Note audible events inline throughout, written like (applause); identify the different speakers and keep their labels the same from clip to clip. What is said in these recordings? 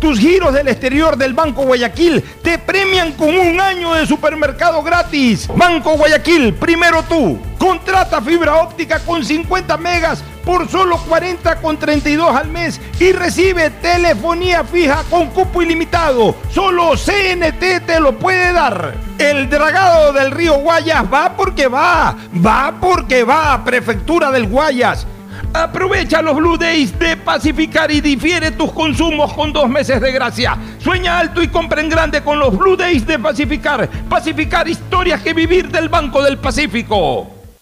Speaker 1: tus giros del exterior del Banco Guayaquil te premian con un año de supermercado gratis. Banco Guayaquil, primero tú. Contrata fibra óptica con 50 megas por solo 40 con 32 al mes y recibe telefonía fija con cupo ilimitado. Solo CNT te lo puede dar. El dragado del río Guayas va porque va. Va porque va. Prefectura del Guayas. Aprovecha los Blue Days de Pacificar y difiere tus consumos con dos meses de gracia. Sueña alto y compra en grande con los Blue Days de Pacificar. Pacificar historias que vivir del Banco del Pacífico.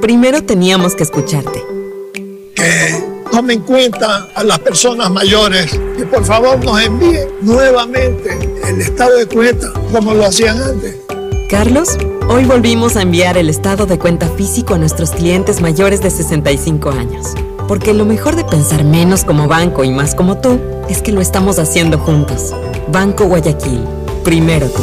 Speaker 2: primero teníamos que escucharte.
Speaker 3: Que tome en cuenta a las personas mayores, que por favor nos envíen nuevamente el estado de cuenta como lo hacían antes.
Speaker 2: Carlos, hoy volvimos a enviar el estado de cuenta físico a nuestros clientes mayores de 65 años. Porque lo mejor de pensar menos como banco y más como tú es que lo estamos haciendo juntos. Banco Guayaquil, primero tú.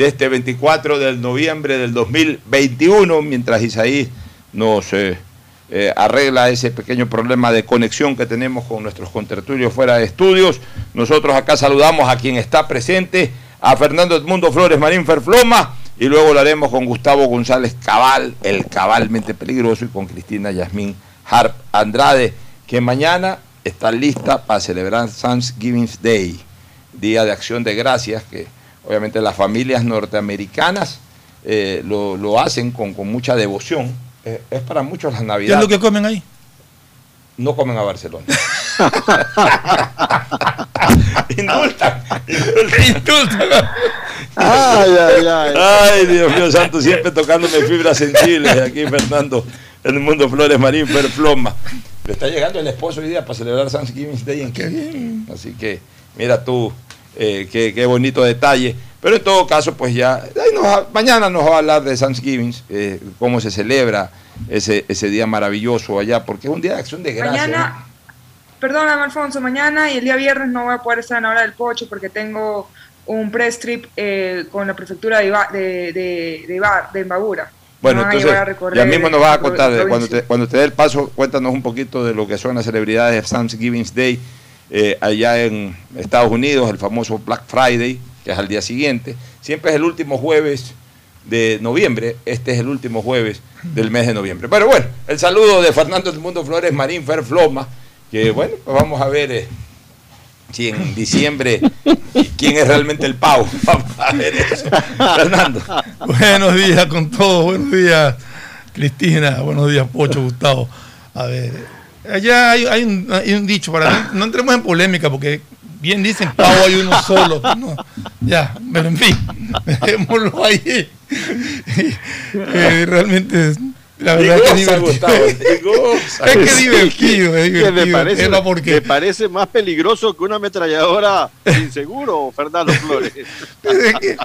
Speaker 4: de este 24 de noviembre del 2021, mientras Isaí nos eh, eh, arregla ese pequeño problema de conexión que tenemos con nuestros contertulios fuera de estudios. Nosotros acá saludamos a quien está presente, a Fernando Edmundo Flores Marín Ferfloma, y luego lo haremos con Gustavo González Cabal, el cabalmente peligroso, y con Cristina Yasmín Harp Andrade, que mañana está lista para celebrar Thanksgiving Day, Día de Acción de Gracias, que obviamente las familias norteamericanas eh, lo, lo hacen con, con mucha devoción. Eh, es para muchos las
Speaker 5: ¿Qué
Speaker 4: Navidades.
Speaker 5: es lo que comen ahí?
Speaker 4: No comen a Barcelona. (laughs) (laughs) indultan. Indultan.
Speaker 6: Ay, ay, ay.
Speaker 4: Ay, Dios mío santo, siempre tocándome fibras sensibles aquí, Fernando, en el mundo Flores Marín Ferfloma. Le está llegando el esposo hoy día para celebrar Thanksgiving Day en Qué Así que, mira tú, eh, qué, qué bonito detalle. Pero en todo caso, pues ya, nos mañana nos va a hablar de Thanksgiving, eh, cómo se celebra ese, ese día maravilloso allá, porque es un día de acción de gracias.
Speaker 7: Mañana, perdóname Alfonso, mañana y el día viernes no voy a poder estar en la hora del pocho porque tengo un press trip eh, con la prefectura de, Iba- de, de, de, Iba- de Embagura.
Speaker 4: Bueno, entonces, ya mismo nos vas a contar, cuando, te, cuando te dé el paso, cuéntanos un poquito de lo que son las celebridades de Thanksgiving Day eh, allá en Estados Unidos, el famoso Black Friday, que es al día siguiente. Siempre es el último jueves de noviembre, este es el último jueves del mes de noviembre. Pero bueno, el saludo de Fernando del Mundo Flores Marín Ferfloma, que bueno, pues vamos a ver eh, si en diciembre quién es realmente el pavo. (laughs) Vamos a ver eso. Fernando.
Speaker 5: Buenos días con todos, buenos días Cristina, buenos días Pocho, Gustavo. A ver, allá hay, hay un, hay un dicho, para no entremos en polémica, porque bien dicen pavo hay uno solo. No, ya, pero en fin, (laughs) dejémoslo ahí. Eh, realmente, la verdad es (laughs) que es divertido. es que es divertido, es divertido.
Speaker 6: me, parece,
Speaker 5: Eva, porque
Speaker 6: me parece más peligroso que una ametralladora sin seguro, Fernando Flores.
Speaker 5: es, que, eh,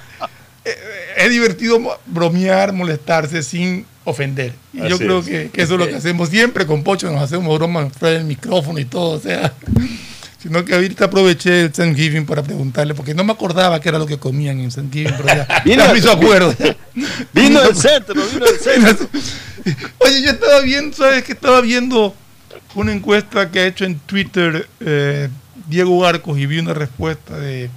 Speaker 5: es divertido bromear, molestarse sin ofender. Y yo creo
Speaker 4: es.
Speaker 5: que, que eso es lo que hacemos siempre con Pocho, nos hacemos bromas fuera del micrófono y todo, o sea. (laughs) Sino que ahorita aproveché el Thanksgiving para preguntarle, porque no me acordaba qué era lo que comían en Thanksgiving, pero ya, (laughs)
Speaker 6: Vino-
Speaker 5: ya me hizo acuerdo. (laughs)
Speaker 6: Vino del centro, vino del centro.
Speaker 5: Oye, yo estaba viendo, ¿sabes que Estaba viendo una encuesta que ha hecho en Twitter eh, Diego Arcos y vi una respuesta de,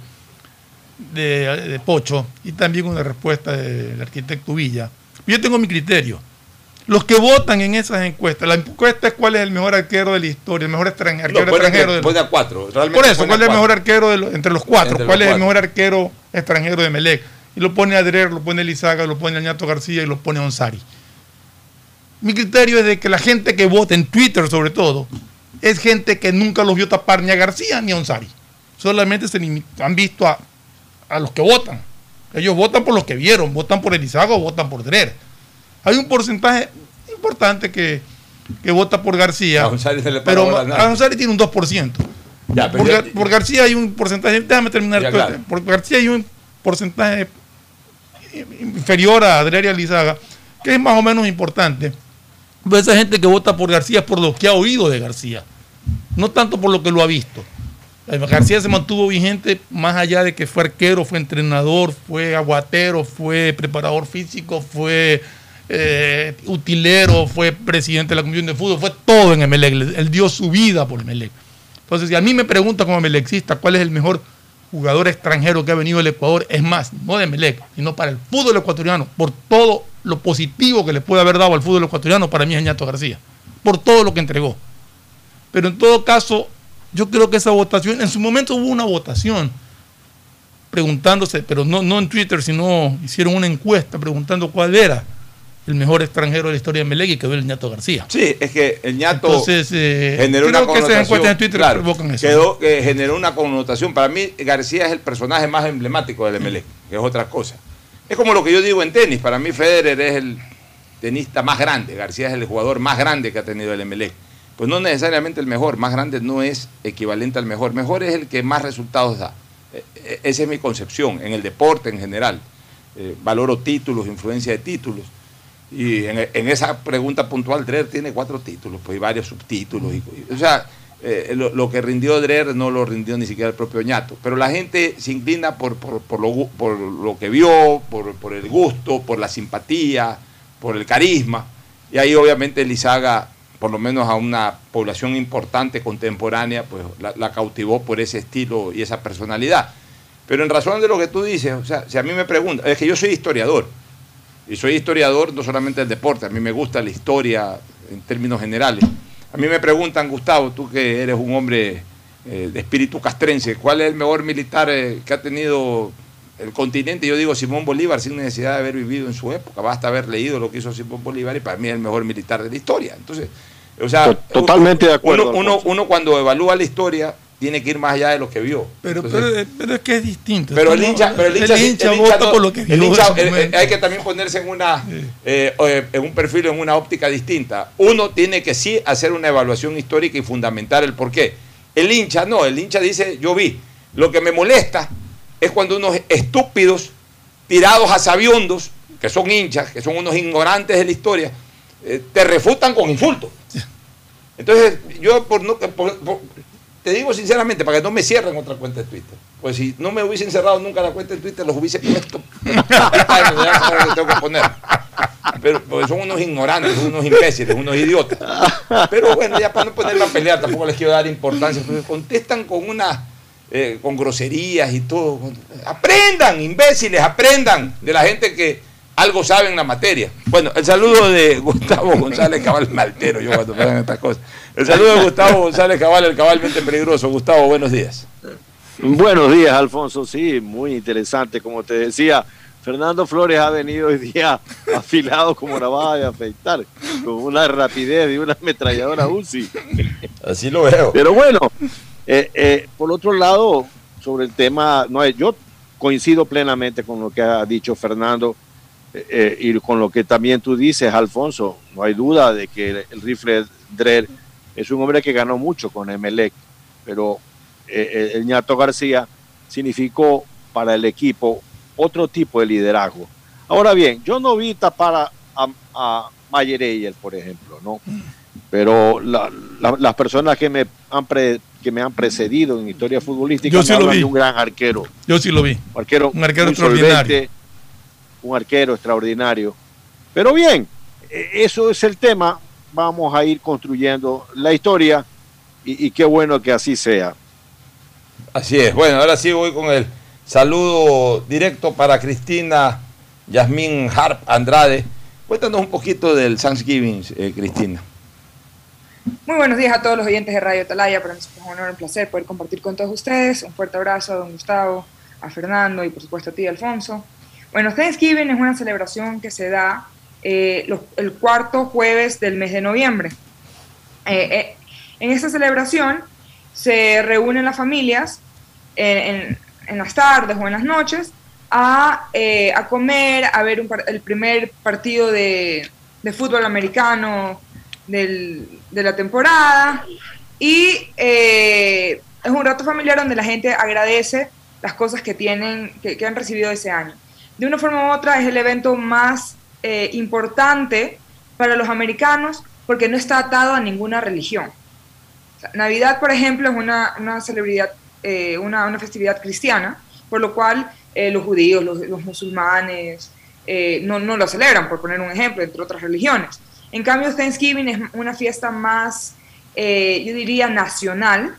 Speaker 5: de, de Pocho y también una respuesta del arquitecto Villa. Yo tengo mi criterio. Los que votan en esas encuestas, la encuesta es cuál es el mejor arquero de la historia, el mejor extran-
Speaker 4: No,
Speaker 5: arquero extranjero de
Speaker 4: pone a cuatro. Realmente
Speaker 5: por eso, ¿cuál es el mejor arquero de los- entre los cuatro?
Speaker 4: Entre
Speaker 5: ¿Cuál
Speaker 4: los
Speaker 5: es el mejor arquero extranjero de Melec? Y lo pone Adrer, lo pone a Lizaga, lo pone a Ñato García y lo pone Onsari. Mi criterio es de que la gente que vota en Twitter, sobre todo, es gente que nunca los vio tapar ni a García ni a Onsari. Solamente se han visto a, a los que votan. Ellos votan por los que vieron, votan por Elizaga o votan por Drer. Hay un porcentaje importante que, que vota por García,
Speaker 4: A González se le
Speaker 5: pero a Onsari tiene un 2%.
Speaker 4: Ya,
Speaker 5: Por,
Speaker 4: ya-
Speaker 5: por García hay un porcentaje, déjame terminar.
Speaker 4: Ya, claro.
Speaker 5: Por García hay un porcentaje inferior a Adrián Lizaga, que es más o menos importante. Pero esa gente que vota por García es por lo que ha oído de García, no tanto por lo que lo ha visto. Eh, García se mantuvo vigente más allá de que fue arquero, fue entrenador, fue aguatero, fue preparador físico, fue eh, utilero, fue presidente de la Comisión de Fútbol, fue todo en Emelec. Él dio su vida por Emelec. Entonces, si a mí me pregunta como melexista cuál es el mejor jugador extranjero que ha venido al Ecuador, es más, no de Melec, sino para el fútbol ecuatoriano, por todo lo positivo que le puede haber dado al fútbol ecuatoriano, para mí es Ñato García, por todo lo que entregó. Pero en todo caso, yo creo que esa votación, en su momento hubo una votación preguntándose, pero no, no en Twitter, sino hicieron una encuesta preguntando cuál era el mejor extranjero de la historia de Melec y quedó el Ñato García.
Speaker 4: Sí, es que el ñato
Speaker 5: Entonces, eh,
Speaker 4: generó
Speaker 5: creo
Speaker 4: una
Speaker 5: que esas encuestas en Twitter
Speaker 4: claro,
Speaker 5: provocan eso.
Speaker 4: Quedó, que generó una connotación. Para mí, García es el personaje más emblemático del Emelec, que es otra cosa. Es como lo que yo digo en tenis. Para mí, Federer es el tenista más grande. García es el jugador más grande que ha tenido el Emelec. Pues no necesariamente el mejor. Más grande no es equivalente al mejor. Mejor es el que más resultados da. Eh, eh, Esa es mi concepción en el deporte en general. Eh, valoro títulos, influencia de títulos. Y en, esa pregunta puntual, Dreher tiene cuatro títulos, pues y varios subtítulos. o sea, eh, lo, que rindió Dreher no lo rindió ni siquiera el propio Ñato. Pero la gente se inclina por, por, lo, por lo que vio, por, por el gusto, por la simpatía, por el carisma. Y ahí obviamente Lizaga, por lo menos a una población importante contemporánea, pues la, cautivó por ese estilo y esa personalidad. Pero en razón de lo que tú dices, o sea, si a mí me preguntan, es que yo soy historiador. Y soy historiador no solamente del deporte, a mí me gusta la historia en términos generales. A mí me preguntan, Gustavo, tú que eres un hombre eh, de espíritu castrense, ¿cuál es el mejor militar eh, que ha tenido el continente? Yo digo Simón Bolívar sin necesidad de haber vivido en su época, basta haber leído lo que hizo Simón Bolívar y para mí es el mejor militar de la historia. Entonces, o sea,
Speaker 6: To- totalmente de acuerdo,
Speaker 4: Uno, uno, cuando evalúa la historia tiene que ir más allá de lo que vio.
Speaker 5: Pero,
Speaker 4: Entonces,
Speaker 5: pero, pero es que es distinto.
Speaker 4: pero el hincha, pero el hincha,
Speaker 5: el hincha
Speaker 4: el hincha
Speaker 5: vota
Speaker 4: no-
Speaker 5: por lo que vio.
Speaker 4: el hincha, eh, eh, hay que también ponerse en una eh, eh, en un perfil, en una óptica distinta. Uno tiene que sí hacer una evaluación histórica y fundamentar el por qué. El hincha no, el hincha dice, yo vi. Lo que me molesta es cuando unos estúpidos, tirados a sabiondos, que son hinchas, que son unos ignorantes de la historia, eh, te refutan con insultos. Entonces, yo por no, por- por- te digo sinceramente, para que no me cierren otra cuenta de Twitter. Pues si no me hubiesen cerrado nunca la cuenta de Twitter, los hubiese puesto. (laughs) Pero porque son unos ignorantes, unos imbéciles, unos idiotas. Pero bueno, ya para no ponerme a pelear, tampoco les quiero dar importancia, porque contestan con una eh, con groserías y todo. Aprendan, imbéciles, aprendan de la gente que algo sabe en la materia. Bueno, el saludo de (laughs) Gustavo González Cabal, maltero yo cuando pasan estas cosas. El saludo de Gustavo González Cabal, el cabalmente peligroso. Gustavo, buenos días.
Speaker 6: Buenos días, Alfonso. Sí, muy interesante. Como te decía, Fernando Flores ha venido hoy día afilado como navaja de afeitar, con una rapidez de una ametralladora UCI.
Speaker 4: Así lo veo.
Speaker 6: Pero bueno, eh, eh, por otro lado, sobre el tema, no yo coincido plenamente con lo que ha dicho Fernando eh, y con lo que también tú dices, Alfonso. No hay duda de que el, rifle Drer es un hombre que ganó mucho con Emelec, pero el ñato García significó para el equipo otro tipo de liderazgo. Ahora bien, yo no vi tapar a, a, Mayer por ejemplo, ¿no? Pero las personas que me han que me han precedido en historia futbolística
Speaker 5: yo sí lo vi.
Speaker 6: un gran arquero.
Speaker 5: Yo sí lo vi.
Speaker 6: Un arquero,
Speaker 5: un arquero extraordinario.
Speaker 6: Un arquero extraordinario. Pero bien, e, eso es el tema. Vamos a ir construyendo la historia y, y qué bueno que así sea.
Speaker 4: Así es. Bueno, ahora sí voy con el saludo directo para Cristina Yasmín Harp Andrade. Cuéntanos un poquito del Thanksgiving, eh, Cristina.
Speaker 7: Muy buenos días a todos los oyentes de Radio Talaya. Para mí es un honor y un placer poder compartir con todos ustedes. Un fuerte abrazo a don Gustavo, a Fernando y por supuesto a ti, Alfonso. Bueno, Thanksgiving es una celebración que se da eh, el cuarto jueves del mes de noviembre. Eh, en esta celebración se reúnen las familias en, las tardes o en las noches a, eh, comer, a ver el primer partido de, fútbol americano de la temporada y eh, es un rato familiar donde la gente agradece las cosas que tienen, que, han recibido ese año. De una forma u otra es el evento más eh, importante para los americanos porque no está atado a ninguna religión. Navidad, por ejemplo, es una, una celebridad, eh, una, una, festividad cristiana, por lo cual eh, los judíos, los, musulmanes no, no, lo celebran, por poner un ejemplo, entre otras religiones. En cambio, Thanksgiving es una fiesta más, yo diría, nacional,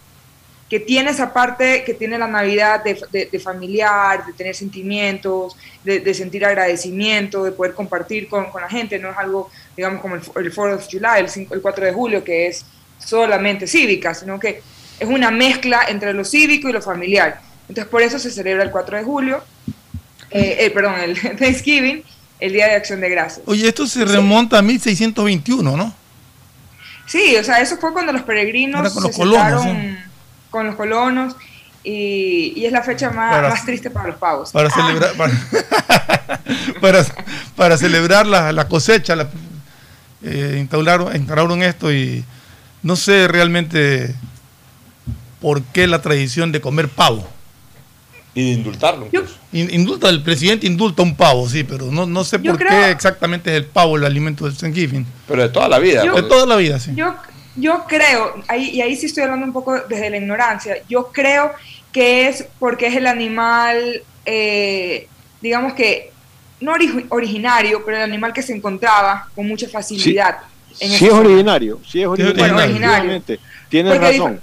Speaker 7: que tiene esa parte que tiene la Navidad de, de, familiar, de tener sentimientos, de, de, sentir agradecimiento, de poder compartir con, con, la gente. No es algo, digamos, como el, el 4 of July, el, el 4 de julio, que es solamente cívica, sino que es una mezcla entre lo cívico y lo familiar. Entonces, por eso se celebra el 4 de julio, eh, eh, perdón, el (laughs) Thanksgiving, el Día de Acción de Gracias.
Speaker 5: Oye, esto se remonta a 1621, ¿no?
Speaker 7: Sí, o sea, eso fue cuando los peregrinos
Speaker 5: con los colonos,
Speaker 7: con los colonos y, es la fecha más, triste para los pavos.
Speaker 5: Para celebrar, para, (laughs) celebrar la, cosecha, la, eh, instauraron, instauraron esto y no sé realmente por qué la tradición de comer pavo.
Speaker 4: Y de indultarlo.
Speaker 5: Indulta, el presidente indulta un pavo, sí, pero no, no sé por qué exactamente es el pavo el alimento del Thanksgiving.
Speaker 4: Pero de toda la vida.
Speaker 5: de toda la vida, sí.
Speaker 7: Yo, yo creo, ahí, y ahí sí estoy hablando un poco desde la ignorancia, yo creo que es porque es el animal, eh, digamos que, no originario, pero el animal que se encontraba con mucha facilidad
Speaker 6: sí es originario, sí es originario. Tienes razón.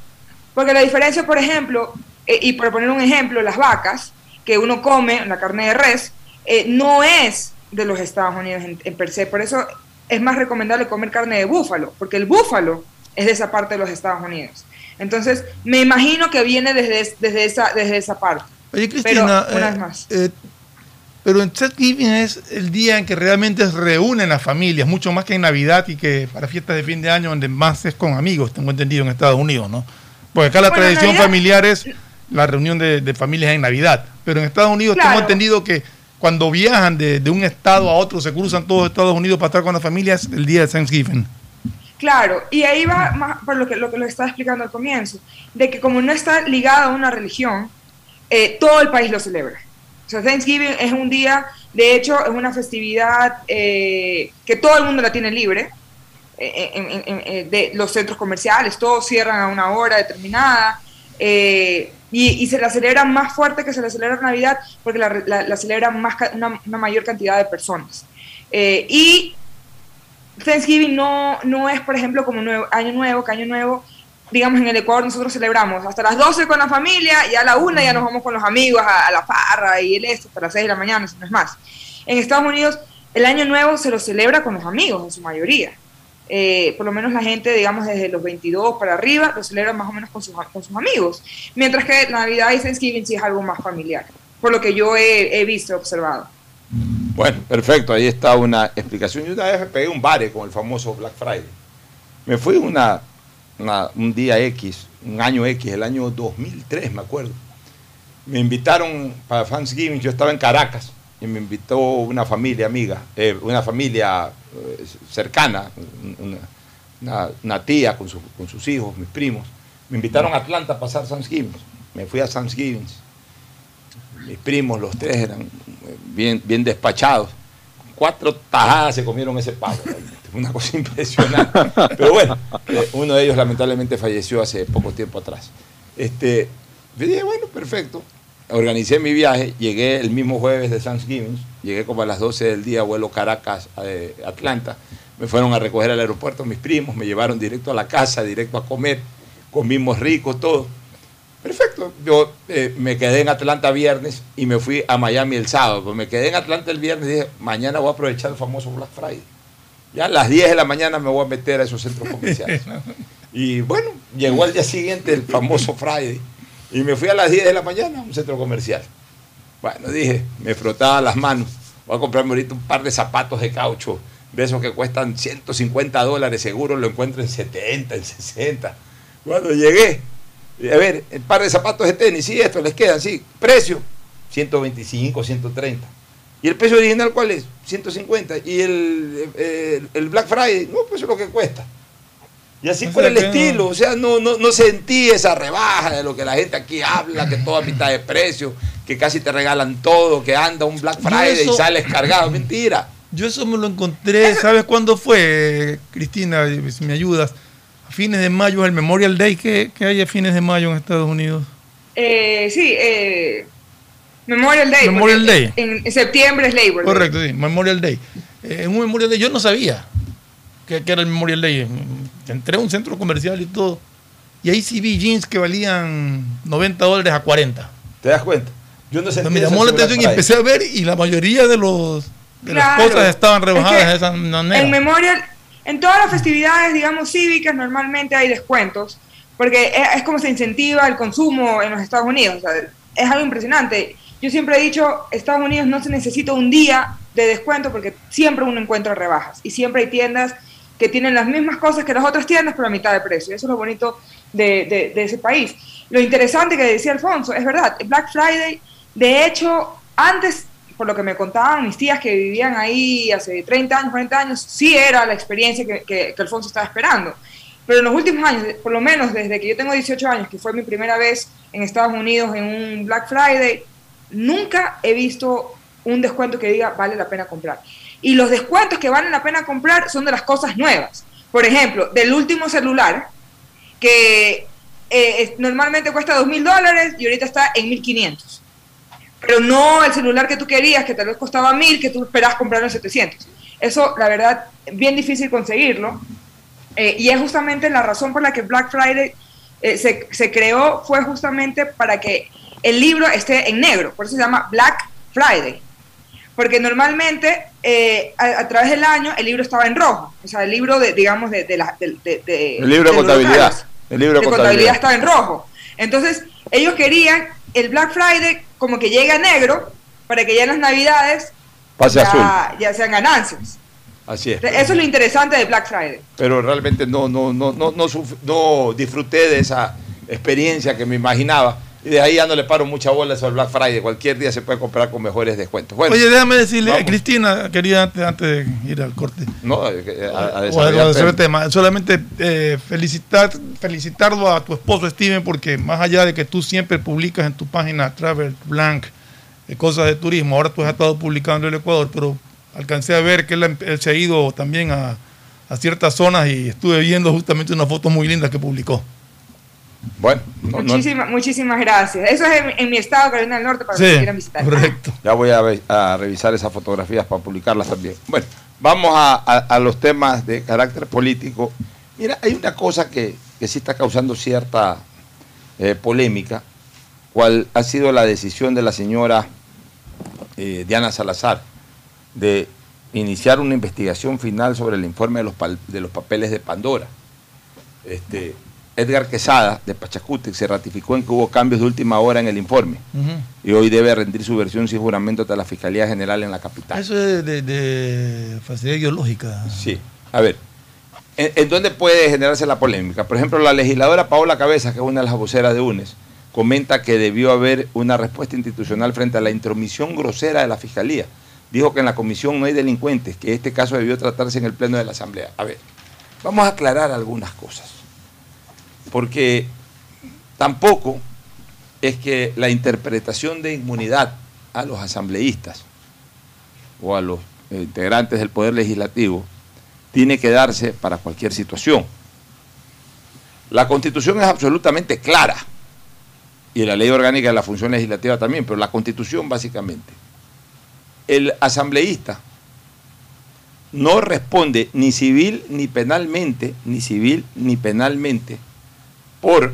Speaker 7: Porque la diferencia, por ejemplo, eh, y por poner un ejemplo, las vacas que uno come, la carne de res, eh, no es de los Estados Unidos en, per se. Por eso es más recomendable comer carne de búfalo, porque el búfalo es de esa parte de los Estados Unidos. Entonces, me imagino que viene desde, desde, esa, desde esa parte.
Speaker 5: Oye, Cristina, Pero, una vez eh, más. Pero en Thanksgiving es el día en que realmente se reúnen las familias, mucho más que en Navidad y que para fiestas de fin de año, donde más es con amigos, tengo entendido, en Estados Unidos, ¿no? Porque acá la tradición familiar es la reunión de, familias en Navidad. Pero en Estados Unidos tengo entendido que cuando viajan de, un estado a otro, se cruzan todos Estados Unidos para estar con las familias el día de Thanksgiving.
Speaker 7: Claro, y ahí va más por lo que lo que lo estaba explicando al comienzo, de que como no está ligado a una religión, eh, todo el país lo celebra. O sea, Thanksgiving es un día, de hecho, es una festividad eh, que todo el mundo la tiene libre. Eh, de los centros comerciales, todos cierran a una hora determinada. y, se la celebra más fuerte que se la celebra Navidad porque la, la, celebran más, una, una, mayor cantidad de personas. y Thanksgiving no, no es, por ejemplo, como Año Nuevo, que Año Nuevo digamos, en el Ecuador nosotros celebramos hasta las 12 con la familia y a la 1 ya nos vamos con los amigos a, la farra y el esto hasta las 6 de la mañana, si no es más. En Estados Unidos el año nuevo se lo celebra con los amigos en su mayoría. Eh, por lo menos la gente, digamos, desde los 22 para arriba, lo celebra más o menos con sus, con sus amigos. Mientras que Navidad y Thanksgiving sí es algo más familiar, por lo que yo he, he visto, observado.
Speaker 4: Bueno, perfecto, ahí está una explicación. Yo una vez pegué un bare con el famoso Black Friday. Me fui una un día X, un año X, el año 2003, me acuerdo. Me invitaron para Thanksgiving, yo estaba en Caracas y me invitó una familia amiga, eh, una familia eh, cercana, una, tía con, con, sus hijos, mis primos. Me invitaron a Atlanta a pasar Thanksgiving. Me fui a Thanksgiving. Mis primos, los tres, eran eh, bien, bien despachados. Cuatro tajadas se comieron ese pavo. Una cosa (laughs) impresionante. Pero bueno, uno de ellos lamentablemente falleció hace poco tiempo atrás. Este, yo dije, bueno, perfecto organicé mi viaje, llegué el mismo jueves de Thanksgiving, llegué como a las 12 del día, vuelo Caracas, a eh, Atlanta, me fueron a recoger al aeropuerto mis primos, me llevaron directo a la casa, directo a comer, comimos rico, todo. Perfecto, yo eh, me quedé en Atlanta viernes y me fui a Miami el sábado, pues me quedé en Atlanta el viernes y dije, mañana voy a aprovechar el famoso Black Friday. Ya a las 10 de la mañana me voy a meter a esos centros comerciales. (laughs) Y bueno, llegó al día siguiente el famoso Friday y me fui a las 10 de la mañana a un centro comercial. Bueno, dije, me frotaba las manos. Voy a comprarme ahorita un par de zapatos de caucho, de esos que cuestan 150 dólares, seguro lo encuentro en 70, en 60. Cuando llegué, a ver, el par de zapatos de tenis, sí, estos les quedan, sí. Precio, 125, 130. ¿Y el precio original cuál es? 150. ¿Y el, el, el Black Friday? No, pues es lo que cuesta. Y así por el estilo, o sea, no, no, no sentí esa rebaja de lo que la gente aquí habla, que todo a mitad de precio, que casi te regalan todo, que anda un Black Friday y sales cargado, mentira.
Speaker 5: Yo eso me lo encontré, ¿sabes cuándo fue, Cristina? Si me ayudas. A fines de mayo, el Memorial Day, ¿qué, hay a fines de mayo en Estados Unidos?
Speaker 7: Eh, sí, eh, Memorial Day.
Speaker 5: Memorial Day.
Speaker 7: En, septiembre es Labor
Speaker 5: Day. Correcto, sí, Memorial Day. Eh, en un Memorial Day yo no sabía que, era el Memorial Day. Entré a un centro comercial y todo. Y ahí sí vi jeans que valían 90 dólares a 40.
Speaker 4: ¿Te das cuenta?
Speaker 5: Yo no sé. Me llamó la atención y empecé a ver y la mayoría de los las cosas estaban rebajadas de esa manera.
Speaker 7: En Memorial, en todas las festividades, digamos, cívicas, normalmente hay descuentos, porque es, como se incentiva el consumo en los Estados Unidos. es algo impresionante. Yo siempre he dicho, Estados Unidos no se necesita un día de descuento porque siempre uno encuentra rebajas y siempre hay tiendas que tienen las mismas cosas que las otras tiendas, pero a mitad de precio. Eso es lo bonito de, ese país. Lo interesante que decía Alfonso, es verdad, Black Friday, de hecho, antes, por lo que me contaban mis tías que vivían ahí hace 30 años, 40 años, sí era la experiencia que, que, Alfonso estaba esperando. Pero en los últimos años, por lo menos desde que yo tengo 18 años, que fue mi primera vez en Estados Unidos en un Black Friday, nunca he visto un descuento que diga vale la pena comprar. Y los descuentos que valen la pena comprar son de las cosas nuevas. Por ejemplo, del último celular, que eh, normalmente cuesta dos mil dólares y ahorita está en 1500. Pero no el celular que tú querías, que tal vez costaba mil, que tú esperas comprar en 700. Eso, la verdad, bien difícil conseguirlo. Eh, y es justamente la razón por la que Black Friday eh, se, se creó, fue justamente para que el libro esté en negro. Por eso se llama Black Friday porque normalmente eh, a, través del año el libro estaba en rojo, o sea, el libro de, digamos, de, la...
Speaker 4: el libro de, contabilidad.
Speaker 7: el libro de contabilidad. estaba en rojo. Entonces, ellos querían el Black Friday como que llegue a negro para que ya en las navidades
Speaker 4: Pase
Speaker 7: ya, ya sean ganancias.
Speaker 4: Así es.
Speaker 7: Eso es lo interesante de Black Friday.
Speaker 4: Pero realmente no, no, no, no, no, no disfruté de esa experiencia que me imaginaba y de ahí ya no le paro mucha bola al Black Friday. Cualquier día se puede comprar con mejores descuentos.
Speaker 5: Oye, déjame decirle, Cristina, quería antes, de ir al corte.
Speaker 4: No, a,
Speaker 5: a, tema. Solamente eh, felicitar, felicitarlo a tu esposo Steven, porque más allá de que tú siempre publicas en tu página Travel Blank eh, cosas de turismo, ahora tú has estado publicando en el Ecuador, pero alcancé a ver que él, él se ha ido también a, a ciertas zonas y estuve viendo justamente una foto muy linda que publicó.
Speaker 4: Bueno,
Speaker 7: muchísimas gracias. Eso es en, mi estado, Carolina del Norte, para que quieran visitar.
Speaker 5: Correcto.
Speaker 4: Ya voy a, revisar esas fotografías para publicarlas también. Bueno, vamos a, los temas de carácter político. Mira, hay una cosa que, sí está causando cierta eh, polémica, cuál ha sido la decisión de la señora eh, Diana Salazar de iniciar una investigación final sobre el informe de los, de los papeles de Pandora. Este, Edgar Quesada, de Pachacútec, se ratificó en que hubo cambios de última hora en el informe y hoy debe rendir su versión sin juramento ante la Fiscalía General en la capital.
Speaker 5: Eso es de, facilidad ideológica.
Speaker 4: Sí. A ver, ¿En, dónde puede generarse la polémica? Por ejemplo, la legisladora Paola Cabeza, que es una de las voceras de UNES, comenta que debió haber una respuesta institucional frente a la intromisión grosera de la Fiscalía. Dijo que en la comisión no hay delincuentes, que este caso debió tratarse en el Pleno de la Asamblea. A ver, vamos a aclarar algunas cosas. Porque tampoco es que la interpretación de inmunidad a los asambleístas o a los integrantes del Poder Legislativo tiene que darse para cualquier situación. La constitución es absolutamente clara y la ley orgánica de la función legislativa también, pero la constitución básicamente. El asambleísta no responde ni civil ni penalmente, ni civil ni penalmente, por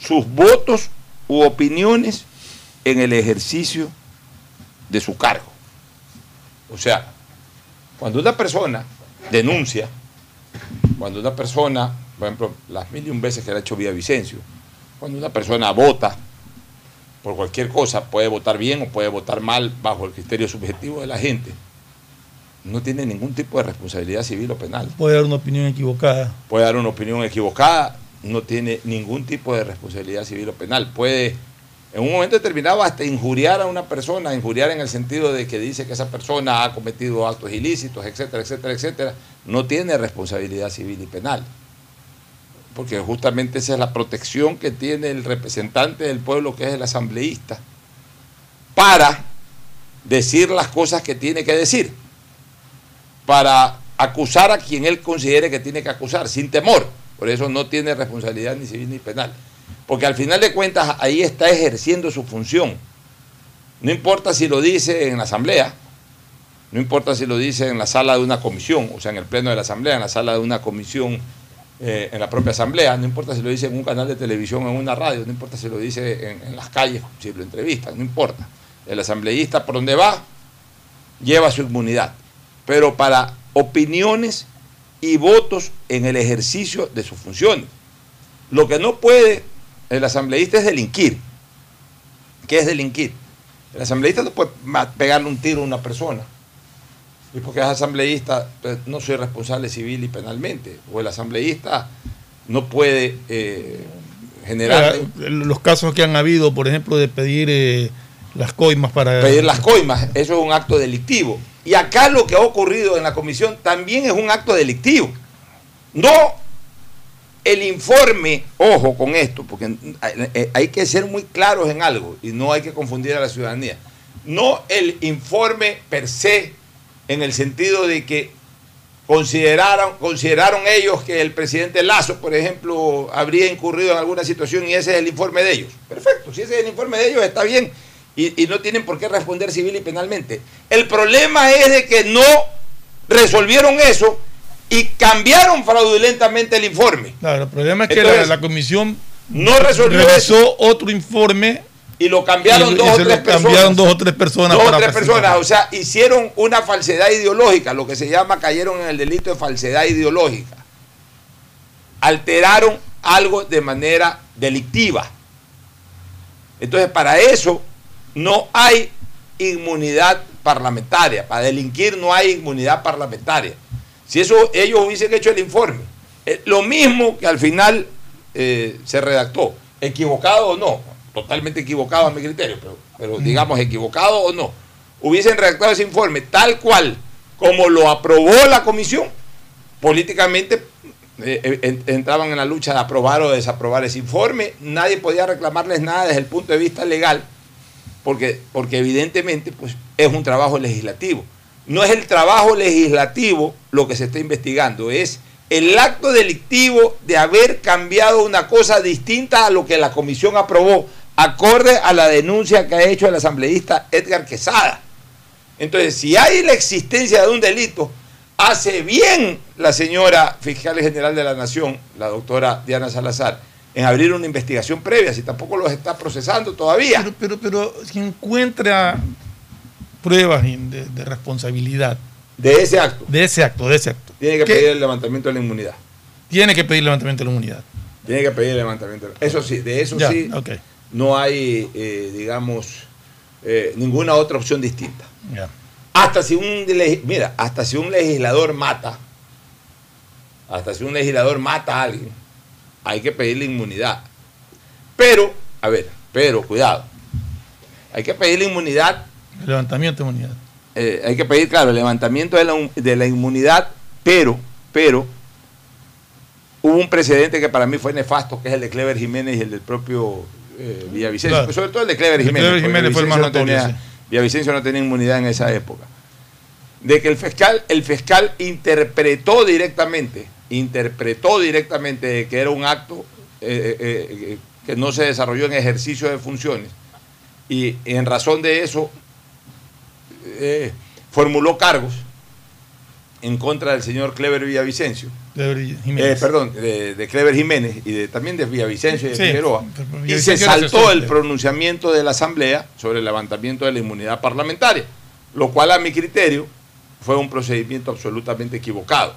Speaker 4: sus votos u opiniones en el ejercicio de su cargo. O sea, cuando una persona denuncia, cuando una persona, por ejemplo, las mil y un veces que le ha hecho Vicencio, cuando una persona vota por cualquier cosa, puede votar bien o puede votar mal bajo el criterio subjetivo de la gente, no tiene ningún tipo de responsabilidad civil o penal.
Speaker 5: Puede dar una opinión equivocada.
Speaker 4: Puede dar una opinión equivocada, no tiene ningún tipo de responsabilidad civil o penal. Puede en un momento determinado hasta injuriar a una persona, injuriar en el sentido de que dice que esa persona ha cometido actos ilícitos, etcétera, etcétera, etcétera, no tiene responsabilidad civil y penal. Porque justamente esa es la protección que tiene el representante del pueblo, que es el asambleísta, para decir las cosas que tiene que decir, para acusar a quien él considere que tiene que acusar, sin temor. Por eso no tiene responsabilidad ni civil ni penal. Porque al final de cuentas ahí está ejerciendo su función. No importa si lo dice en la asamblea, no importa si lo dice en la sala de una comisión, o sea, en el pleno de la asamblea, en la sala de una comisión, eh, en la propia asamblea, no importa si lo dice en un canal de televisión, en una radio, no importa si lo dice en, las calles, si lo entrevistan, no importa. El asambleísta por donde va lleva su inmunidad, pero para opiniones y votos en el ejercicio de sus funciones. Lo que no puede el asambleísta es delinquir. ¿Qué es delinquir? El asambleísta no puede pegarle un tiro a una persona. Y porque es asambleísta, pues, no soy responsable civil y penalmente. O el asambleísta no puede eh, generar.
Speaker 5: Los casos que han habido, por ejemplo, de pedir eh, las coimas para.
Speaker 4: Pedir las coimas, eso es un acto delictivo. Y acá lo que ha ocurrido en la comisión también es un acto delictivo. No el informe, ojo con esto, porque hay que ser muy claros en algo y no hay que confundir a la ciudadanía. No el informe per se, en el sentido de que consideraron, consideraron ellos que el presidente Lazo, por ejemplo, habría incurrido en alguna situación y ese es el informe de ellos. Perfecto, si ese es el informe de ellos está bien y, y no tienen por qué responder civil y penalmente. El problema es de que no resolvieron eso y cambiaron fraudulentamente el informe.
Speaker 5: Claro, el problema es que la, comisión
Speaker 4: no resolvió
Speaker 5: revisó otro informe
Speaker 4: y lo cambiaron dos o tres personas.
Speaker 5: Cambiaron dos o tres personas.
Speaker 4: Dos o tres personas, o sea, hicieron una falsedad ideológica, lo que se llama cayeron en el delito de falsedad ideológica. Alteraron algo de manera delictiva. Entonces, para eso no hay inmunidad parlamentaria. Para delinquir no hay inmunidad parlamentaria. Si eso ellos hubiesen hecho el informe, eh, lo mismo que al final eh, se redactó, equivocado o no, totalmente equivocado a mi criterio, pero, digamos equivocado o no, hubiesen redactado ese informe tal cual como lo aprobó la comisión, políticamente eh, entraban en la lucha de aprobar o desaprobar ese informe, nadie podía reclamarles nada desde el punto de vista legal, porque, porque evidentemente pues, es un trabajo legislativo. No es el trabajo legislativo lo que se está investigando, es el acto delictivo de haber cambiado una cosa distinta a lo que la comisión aprobó, acorde a la denuncia que ha hecho el asambleísta Edgar Quesada. Entonces, si hay la existencia de un delito, hace bien la señora fiscal general de la Nación, la doctora Diana Salazar, en abrir una investigación previa, si tampoco los está procesando todavía.
Speaker 5: Pero, pero, pero si encuentra pruebas de, responsabilidad.
Speaker 4: De ese acto.
Speaker 5: De ese acto, de ese acto.
Speaker 4: Tiene que pedir el levantamiento de la inmunidad.
Speaker 5: Tiene que pedir el levantamiento de la inmunidad.
Speaker 4: Tiene que pedir el levantamiento. Eso sí, de eso sí. No hay, eh, digamos, eh, ninguna otra opción distinta. Hasta si un mira, hasta si un legislador mata hasta si un legislador mata a alguien, hay que pedirle inmunidad. Pero, a ver, pero, cuidado, hay que pedirle inmunidad.
Speaker 5: El levantamiento de inmunidad.
Speaker 4: Eh, hay que pedir, claro, el levantamiento de la, de la inmunidad, pero, pero, hubo un precedente que para mí fue nefasto, que es el de Clever Jiménez y el del propio eh, Villavicencio. Sobre todo el de Clever Jiménez.
Speaker 5: Clever Jiménez fue el más notorio,
Speaker 4: no Villavicencio no tenía inmunidad en esa época. De que el fiscal, el fiscal interpretó directamente, interpretó directamente que era un acto eh, eh, que no se desarrolló en ejercicio de funciones. Y en razón de eso formuló cargos en contra del señor Clever Villavicencio. Eh, perdón, de, Clever Jiménez y de, también de Villavicencio y de Figueroa. Y se saltó el pronunciamiento de la Asamblea sobre el levantamiento de la inmunidad parlamentaria, lo cual a mi criterio fue un procedimiento absolutamente equivocado.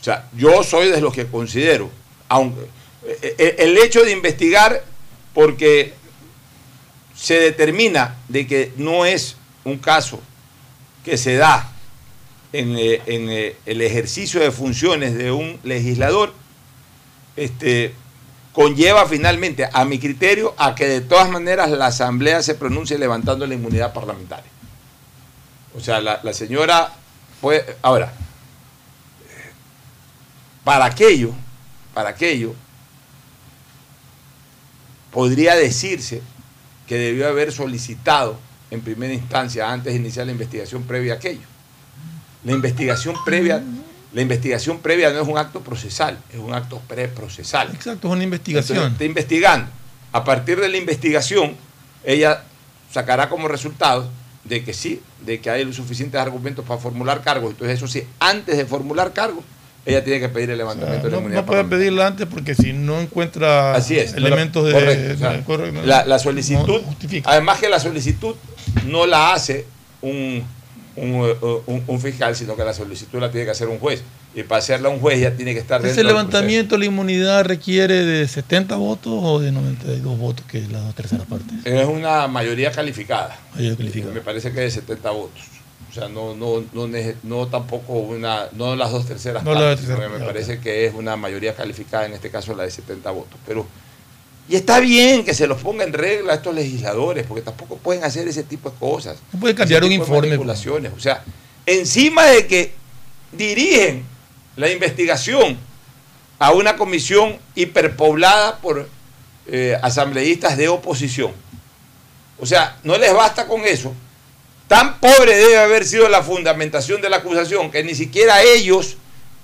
Speaker 4: O sea, yo soy de los que considero, aunque eh, eh, el hecho de investigar porque se determina de que no es un caso que se da en, eh, el ejercicio de funciones de un legislador, este, conlleva finalmente, a mi criterio, a que de todas maneras la Asamblea se pronuncie levantando la inmunidad parlamentaria. O sea, la, señora puede. Ahora, para aquello, para aquello, podría decirse que debió haber solicitado en primera instancia, antes de iniciar la investigación previa a aquello. La investigación previa, la investigación previa no es un acto procesal, es un acto preprocesal.
Speaker 5: Exacto, es una investigación.
Speaker 4: está investigando. A partir de la investigación, ella sacará como resultado de que sí, de que hay los suficientes argumentos para formular cargos. Entonces, eso sí, antes de formular cargos, ella tiene que pedir el levantamiento de la inmunidad.
Speaker 5: No puede pedirla antes porque si no encuentra elementos de.
Speaker 4: la, solicitud, además que la solicitud no la hace un, un, fiscal, sino que la solicitud la tiene que hacer un juez. Y para hacerla un juez ya tiene que estar
Speaker 5: dentro ¿Ese levantamiento de la inmunidad requiere de 70 votos o de 92 votos, que es las dos terceras partes?
Speaker 4: Es una mayoría calificada. Mayoría calificada. Me parece que es de 70 votos. O sea, no, no, no, no tampoco una, no las dos terceras partes, me parece que es una mayoría calificada, en este caso la de 70 votos. Pero, y está bien que se los ponga en regla a estos legisladores, porque tampoco pueden hacer ese tipo de cosas.
Speaker 5: No pueden cambiar un informe.
Speaker 4: O sea, encima de que dirigen la investigación a una comisión hiperpoblada por eh, asambleístas de oposición. O sea, no les basta con eso Tan pobre debe haber sido la fundamentación de la acusación que ni siquiera ellos,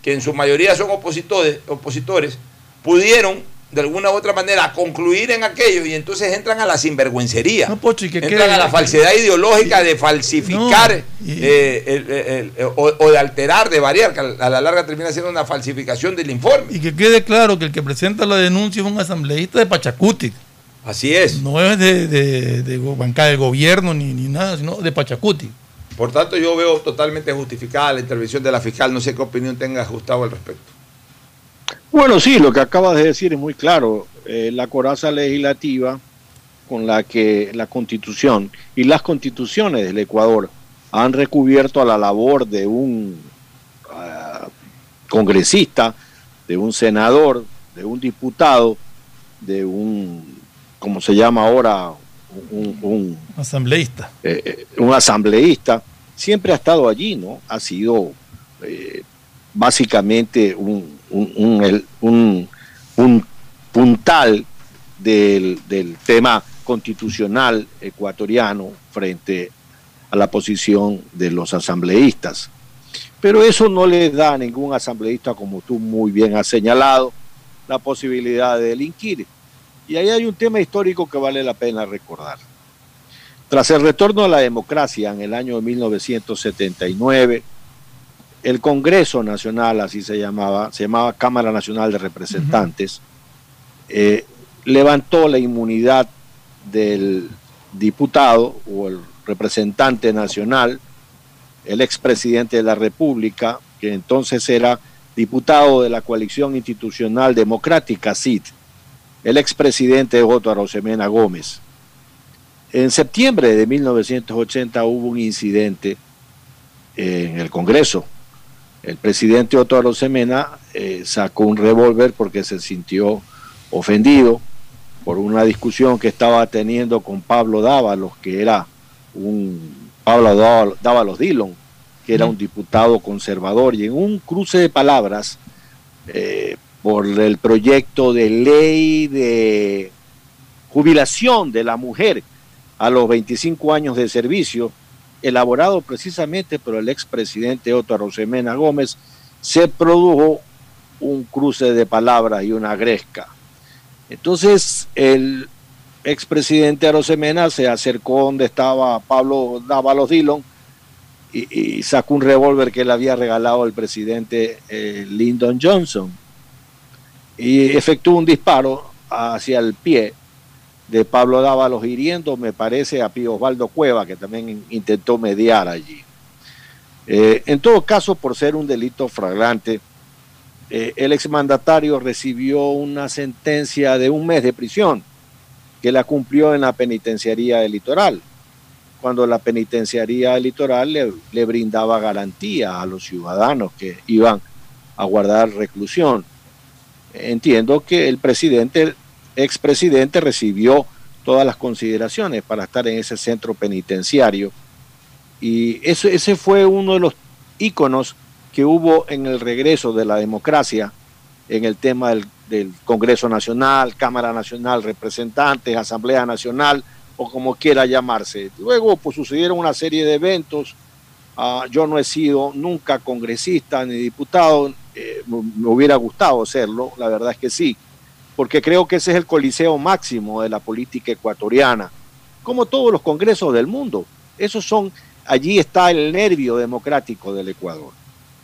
Speaker 4: que en su mayoría son opositores, opositores pudieron de alguna u otra manera concluir en aquello y entonces entran a la sinvergüencería. entran a la falsedad ideológica de falsificar eh, o, de alterar, de variar, que a la larga termina siendo una falsificación del informe.
Speaker 5: Y que quede claro que el que presenta la denuncia es un asambleísta de Pachacuti.
Speaker 4: Así es.
Speaker 5: No es de, de, de bancada del gobierno ni, ni, nada, sino de Pachacuti.
Speaker 4: Por tanto, yo veo totalmente justificada la intervención de la fiscal. No sé qué opinión tenga Gustavo al respecto.
Speaker 6: Bueno, sí, lo que acabas de decir es muy claro. Eh, la coraza legislativa con la que la constitución y las constituciones del Ecuador han recubierto a la labor de un ah, congresista, de un senador, de un diputado, de un como se llama ahora, un,
Speaker 5: asambleísta.
Speaker 6: Eh, eh, un asambleísta, siempre ha estado allí, ¿no? Ha sido eh, básicamente un, un, puntal del, del tema constitucional ecuatoriano frente a la posición de los asambleístas. Pero eso no le da a ningún asambleísta, como tú muy bien has señalado, la posibilidad de delinquir. Y ahí hay un tema histórico que vale la pena recordar. Tras el retorno a la democracia en el año de 1979, el Congreso Nacional, así se llamaba, se llamaba Cámara Nacional de Representantes, eh, levantó la inmunidad del diputado o el representante nacional, el expresidente de la República, que entonces era diputado de la coalición institucional democrática, CID, el expresidente Otto Arosemena Gómez. En septiembre de 1980 hubo un incidente en el Congreso. El presidente Otto Semena eh, sacó un revólver porque se sintió ofendido por una discusión que estaba teniendo con Pablo Dávalos, que era un Pablo Dávalos Dillon, que era un diputado conservador, y en un cruce de palabras eh, por el proyecto de ley de jubilación de la mujer a los 25 años de servicio, elaborado precisamente por el expresidente Otto Rosemena Gómez, se produjo un cruce de palabras y una gresca. Entonces el expresidente Arosemena se acercó donde estaba Pablo Dávalos Dillon y, sacó un revólver que le había regalado el presidente eh, Lyndon Johnson y efectuó un disparo hacia el pie de Pablo Dávalos hiriendo, me parece, a Pío Osvaldo Cueva, que también intentó mediar allí. Eh, en todo caso, por ser un delito flagrante, eh, el exmandatario recibió una sentencia de un mes de prisión, que la cumplió en la penitenciaría del litoral, cuando la penitenciaría del litoral le brindaba garantía a los ciudadanos que iban a guardar reclusión. Entiendo que el presidente expresidente recibió todas las consideraciones para estar en ese centro penitenciario. Y ese, ese fue uno de los íconos que hubo en el regreso de la democracia en el tema del, Congreso Nacional, Cámara Nacional, Representantes, Asamblea Nacional o como quiera llamarse. Luego pues sucedieron una serie de eventos. Ah, yo no he sido nunca congresista ni diputado, eh, me hubiera gustado serlo, la verdad es que sí porque creo que ese es el coliseo máximo de la política ecuatoriana, como todos los congresos del mundo. Esos son, allí está el nervio democrático del Ecuador.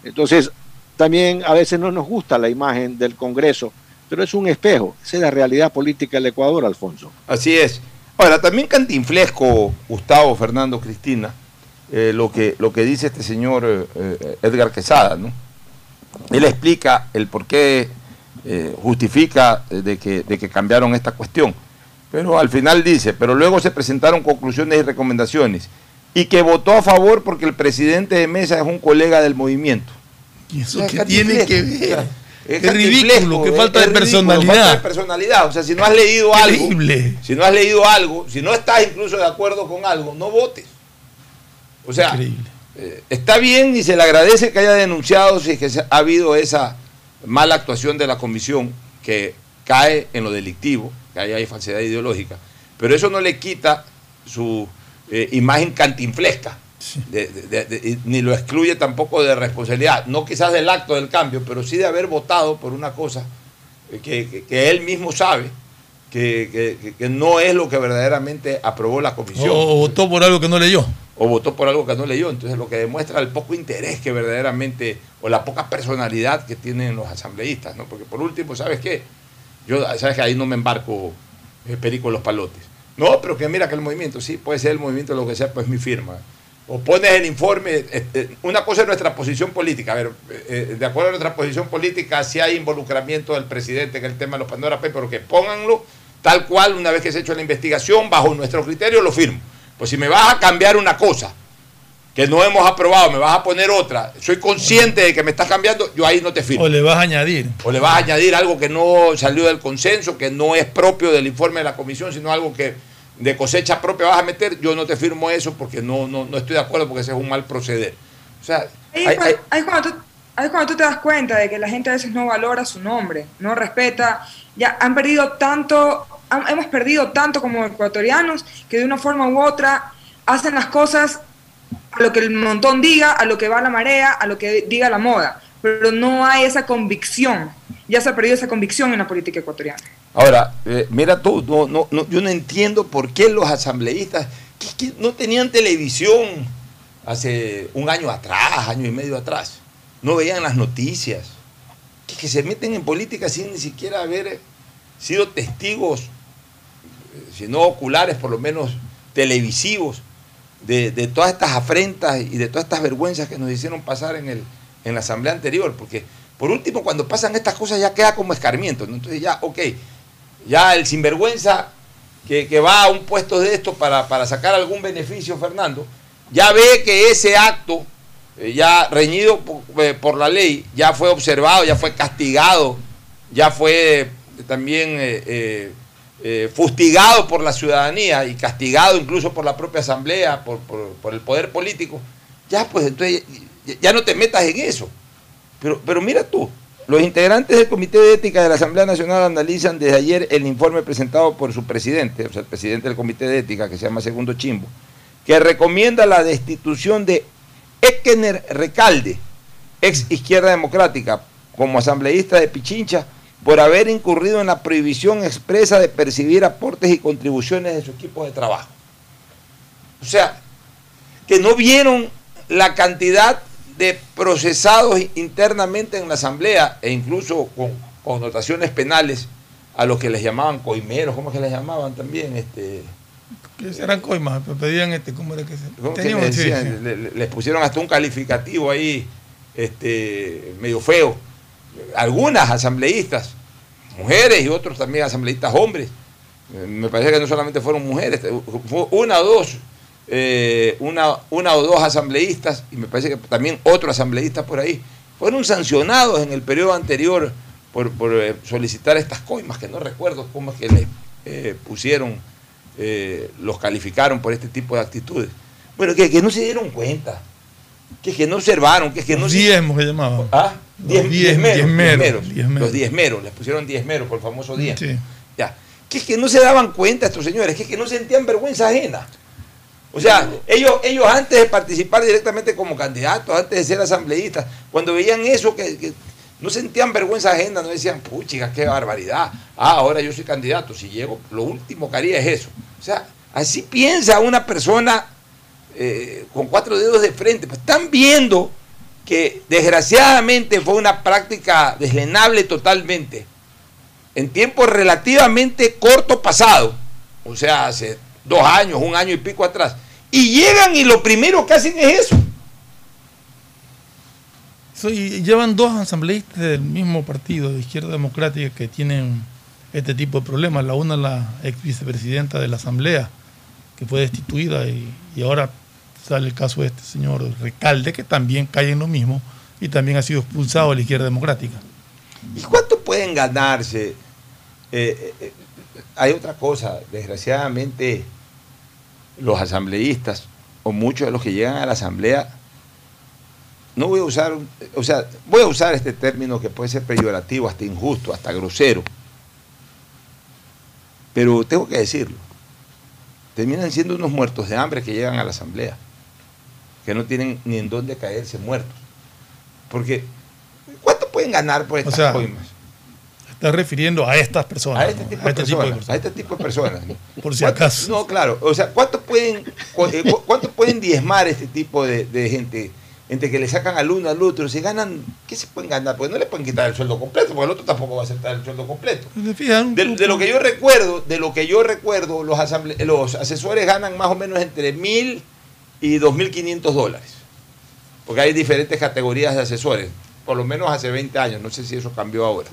Speaker 6: Entonces, también a veces no nos gusta la imagen del Congreso, pero es un espejo, esa es la realidad política del Ecuador, Alfonso.
Speaker 4: Así es. Ahora, también cantinflesco Gustavo Fernando Cristina, eh, lo, que, lo que dice este señor eh, Edgar Quesada, ¿no? Él explica el por qué eh, justifica eh, de que, de que cambiaron esta cuestión. Pero al final dice, pero luego se presentaron conclusiones y recomendaciones y que votó a favor porque el presidente de mesa es un colega del movimiento.
Speaker 5: ¿Y eso qué tiene que ver? Es, ridículo, que falta de personalidad. Falta de
Speaker 4: personalidad. O sea, si no has leído algo, si no has leído algo, si no estás incluso de acuerdo con algo, no votes. O sea, eh, está bien y se le agradece que haya denunciado si es que ha habido esa mala actuación de la comisión que cae en lo delictivo, que ahí hay falsedad ideológica, pero eso no le quita su eh, imagen cantinflesca, ni lo excluye tampoco de responsabilidad, no quizás del acto del cambio, pero sí de haber votado por una cosa que, él mismo sabe que, no es lo que verdaderamente aprobó la comisión.
Speaker 5: O votó por algo que no leyó
Speaker 4: o votó por algo que no leyó. Entonces lo que demuestra el poco interés que verdaderamente, o la poca personalidad que tienen los asambleístas, ¿no? Porque por último, ¿sabes qué? Yo, ¿sabes que ahí no me embarco eh, perico los palotes? No, pero que mira que el movimiento, sí, puede ser el movimiento lo que sea, pues mi firma. O pones el informe, este, una cosa es nuestra posición política, a ver, eh, de acuerdo a nuestra posición política, si hay involucramiento del presidente en el tema de los Pandora Papers, pero que pónganlo tal cual, una vez que se ha hecho la investigación, bajo nuestro criterio, lo firmo. Pues si me vas a cambiar una cosa que no hemos aprobado, me vas a poner otra, soy consciente de que me estás cambiando, yo ahí no te firmo.
Speaker 5: O le vas a añadir.
Speaker 4: O le vas a añadir algo que no salió del consenso, que no es propio del informe de la comisión, sino algo que de cosecha propia vas a meter, yo no te firmo eso porque no, no, estoy de acuerdo porque ese es un mal proceder. O sea,
Speaker 7: ahí, cuando tú, cuando tú te das cuenta de que la gente a veces no valora su nombre, no respeta, ya han perdido tanto hemos perdido tanto como ecuatorianos que de una forma u otra hacen las cosas a lo que el montón diga, a lo que va la marea, a lo que diga la moda, pero no hay esa convicción, ya se ha perdido esa convicción en la política ecuatoriana.
Speaker 4: Ahora, eh, mira tú, no, no, yo no entiendo por qué los asambleístas que, no tenían televisión hace un año atrás, año y medio atrás, no veían las noticias, que se meten en política sin ni siquiera haber sido testigos si no oculares, por lo menos televisivos, de, todas estas afrentas y de todas estas vergüenzas que nos hicieron pasar en, el, en la asamblea anterior, porque por último cuando pasan estas cosas ya queda como escarmiento, entonces ya, ok, ya el sinvergüenza que, va a un puesto de esto para, sacar algún beneficio, Fernando, ya ve que ese acto eh, ya reñido eh, por, la ley, ya fue observado, ya fue castigado, ya fue también fustigado por la ciudadanía y castigado incluso por la propia asamblea, por, por el poder político, ya pues entonces ya no te metas en eso. Pero, pero mira tú, los integrantes del Comité de Ética de la Asamblea Nacional analizan desde ayer el informe presentado por su presidente, o sea, el presidente del Comité de Ética, que se llama Segundo Chimbo, que recomienda la destitución de Ekener Recalde, ex Izquierda Democrática, como asambleísta de Pichincha, por haber incurrido en la prohibición expresa de percibir aportes y contribuciones de su equipo de trabajo. O sea, que no vieron la cantidad de procesados internamente en la Asamblea e incluso con connotaciones penales a los que les llamaban coimeros, ¿cómo es que les llamaban también? Este,
Speaker 5: eran coimas, pero pedían este, ¿cómo era que
Speaker 4: se les, pusieron hasta un calificativo ahí, este, medio feo. Algunas asambleístas, mujeres y otros también asambleístas hombres. Me parece que no solamente fueron mujeres, fue una o dos eh, una, una o dos asambleístas, y me parece que también otro asambleísta por ahí, fueron sancionados en el periodo anterior por, eh, solicitar estas coimas, que no recuerdo cómo es que le eh, pusieron, los calificaron por este tipo de actitudes. Bueno, que, que no se dieron cuenta, que, que no observaron, que, que no
Speaker 5: los diezmos se llamaban.
Speaker 4: ¿Ah? Diez, diezmeros, Los diezmeros, les pusieron diezmeros por el famoso diez. Ya. Que es que no se daban cuenta estos señores, que es que no sentían vergüenza ajena. O sea, ellos, ellos antes de participar directamente como candidatos, antes de ser asambleístas, cuando veían eso, que, no sentían vergüenza ajena, no decían, puchiga, qué barbaridad. Ah, ahora yo soy candidato, si llego, lo último que haría es eso. O sea, así piensa una persona eh, con cuatro dedos de frente. Pues están viendo que desgraciadamente fue una práctica deslenable totalmente en tiempo relativamente corto pasado, o sea, hace dos años, un año y pico atrás, y llegan y lo primero que hacen es eso.
Speaker 5: llevan dos asambleístas del mismo partido, de Izquierda Democrática, que tienen este tipo de problemas. La una, la ex vicepresidenta de la Asamblea, que fue destituida, y, y, ahora sale el caso de este señor Recalde, que también cae en lo mismo y también ha sido expulsado de la Izquierda Democrática.
Speaker 4: ¿Y cuánto pueden ganarse? Eh, eh, hay otra cosa, desgraciadamente los asambleístas o muchos de los que llegan a la asamblea, no voy a usar, o sea, voy a usar este término que puede ser peyorativo, hasta injusto, hasta grosero, pero tengo que decirlo, terminan siendo unos muertos de hambre que llegan a la asamblea, que no tienen ni en dónde caerse muertos. Porque, ¿cuánto pueden ganar por estas coimas?
Speaker 5: Está refiriendo a estas personas.
Speaker 4: A este tipo, de, este personas, a este tipo de personas. (laughs)
Speaker 5: Por si acaso.
Speaker 4: No, claro. O sea, ¿cuánto pueden, eh, cuánto pueden diezmar este tipo de, gente? Entre que le sacan al uno al otro, se ganan, ¿qué se pueden ganar? Porque no le pueden quitar el sueldo completo, porque el otro tampoco va a aceptar el sueldo completo. De, lo que yo recuerdo, de lo que yo recuerdo, los, los asesores ganan más o menos entre mil y dos mil quinientos dólares. Porque hay diferentes categorías de asesores por lo menos hace 20 años, no sé si eso cambió ahora.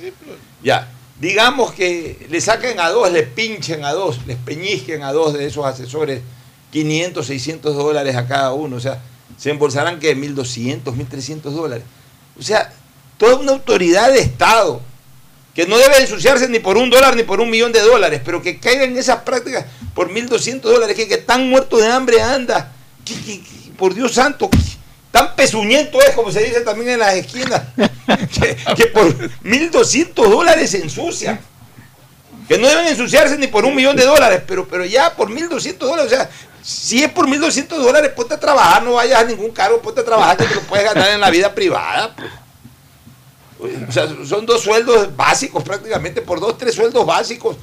Speaker 4: Ya, digamos que le saquen a dos, le pinchen a dos, les peñizquen a dos de esos asesores 500, 600 dólares a cada uno, o sea, se embolsarán que 1.200, 1.300 dólares. O sea, toda una autoridad de Estado que no debe ensuciarse ni por un dólar ni por un millón de dólares, pero que caiga en esas prácticas por 1.200 dólares, que, que tan muerto de hambre anda, por Dios santo, Tan pezuñento es, como se dice también en las esquinas, (laughs) que, por 1.200 dólares se ensucia. Que no deben ensuciarse ni por un millón de dólares, pero, pero ya por 1.200 dólares, o sea, si es por 1.200 dólares, ponte a trabajar, no vayas a ningún cargo, ponte a trabajar que te lo puedes ganar en la vida privada. Pues. O sea, son dos sueldos básicos prácticamente, por dos, tres sueldos básicos,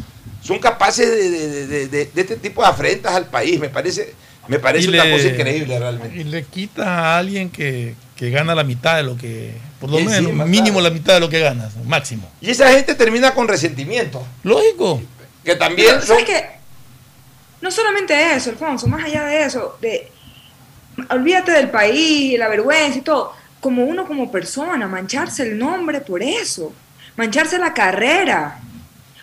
Speaker 4: son capaces de, de este tipo de afrentas al país, me parece me parece una cosa increíble realmente.
Speaker 5: Y le quita a alguien que, gana la mitad de lo que, por lo menos, mínimo la mitad de lo que ganas, máximo.
Speaker 4: Y esa gente termina con resentimiento.
Speaker 5: Lógico.
Speaker 4: Que también
Speaker 7: son... que no solamente eso, Alfonso, más allá de eso, de olvídate del país, la vergüenza y todo, como uno como persona, mancharse el nombre por eso, mancharse la carrera,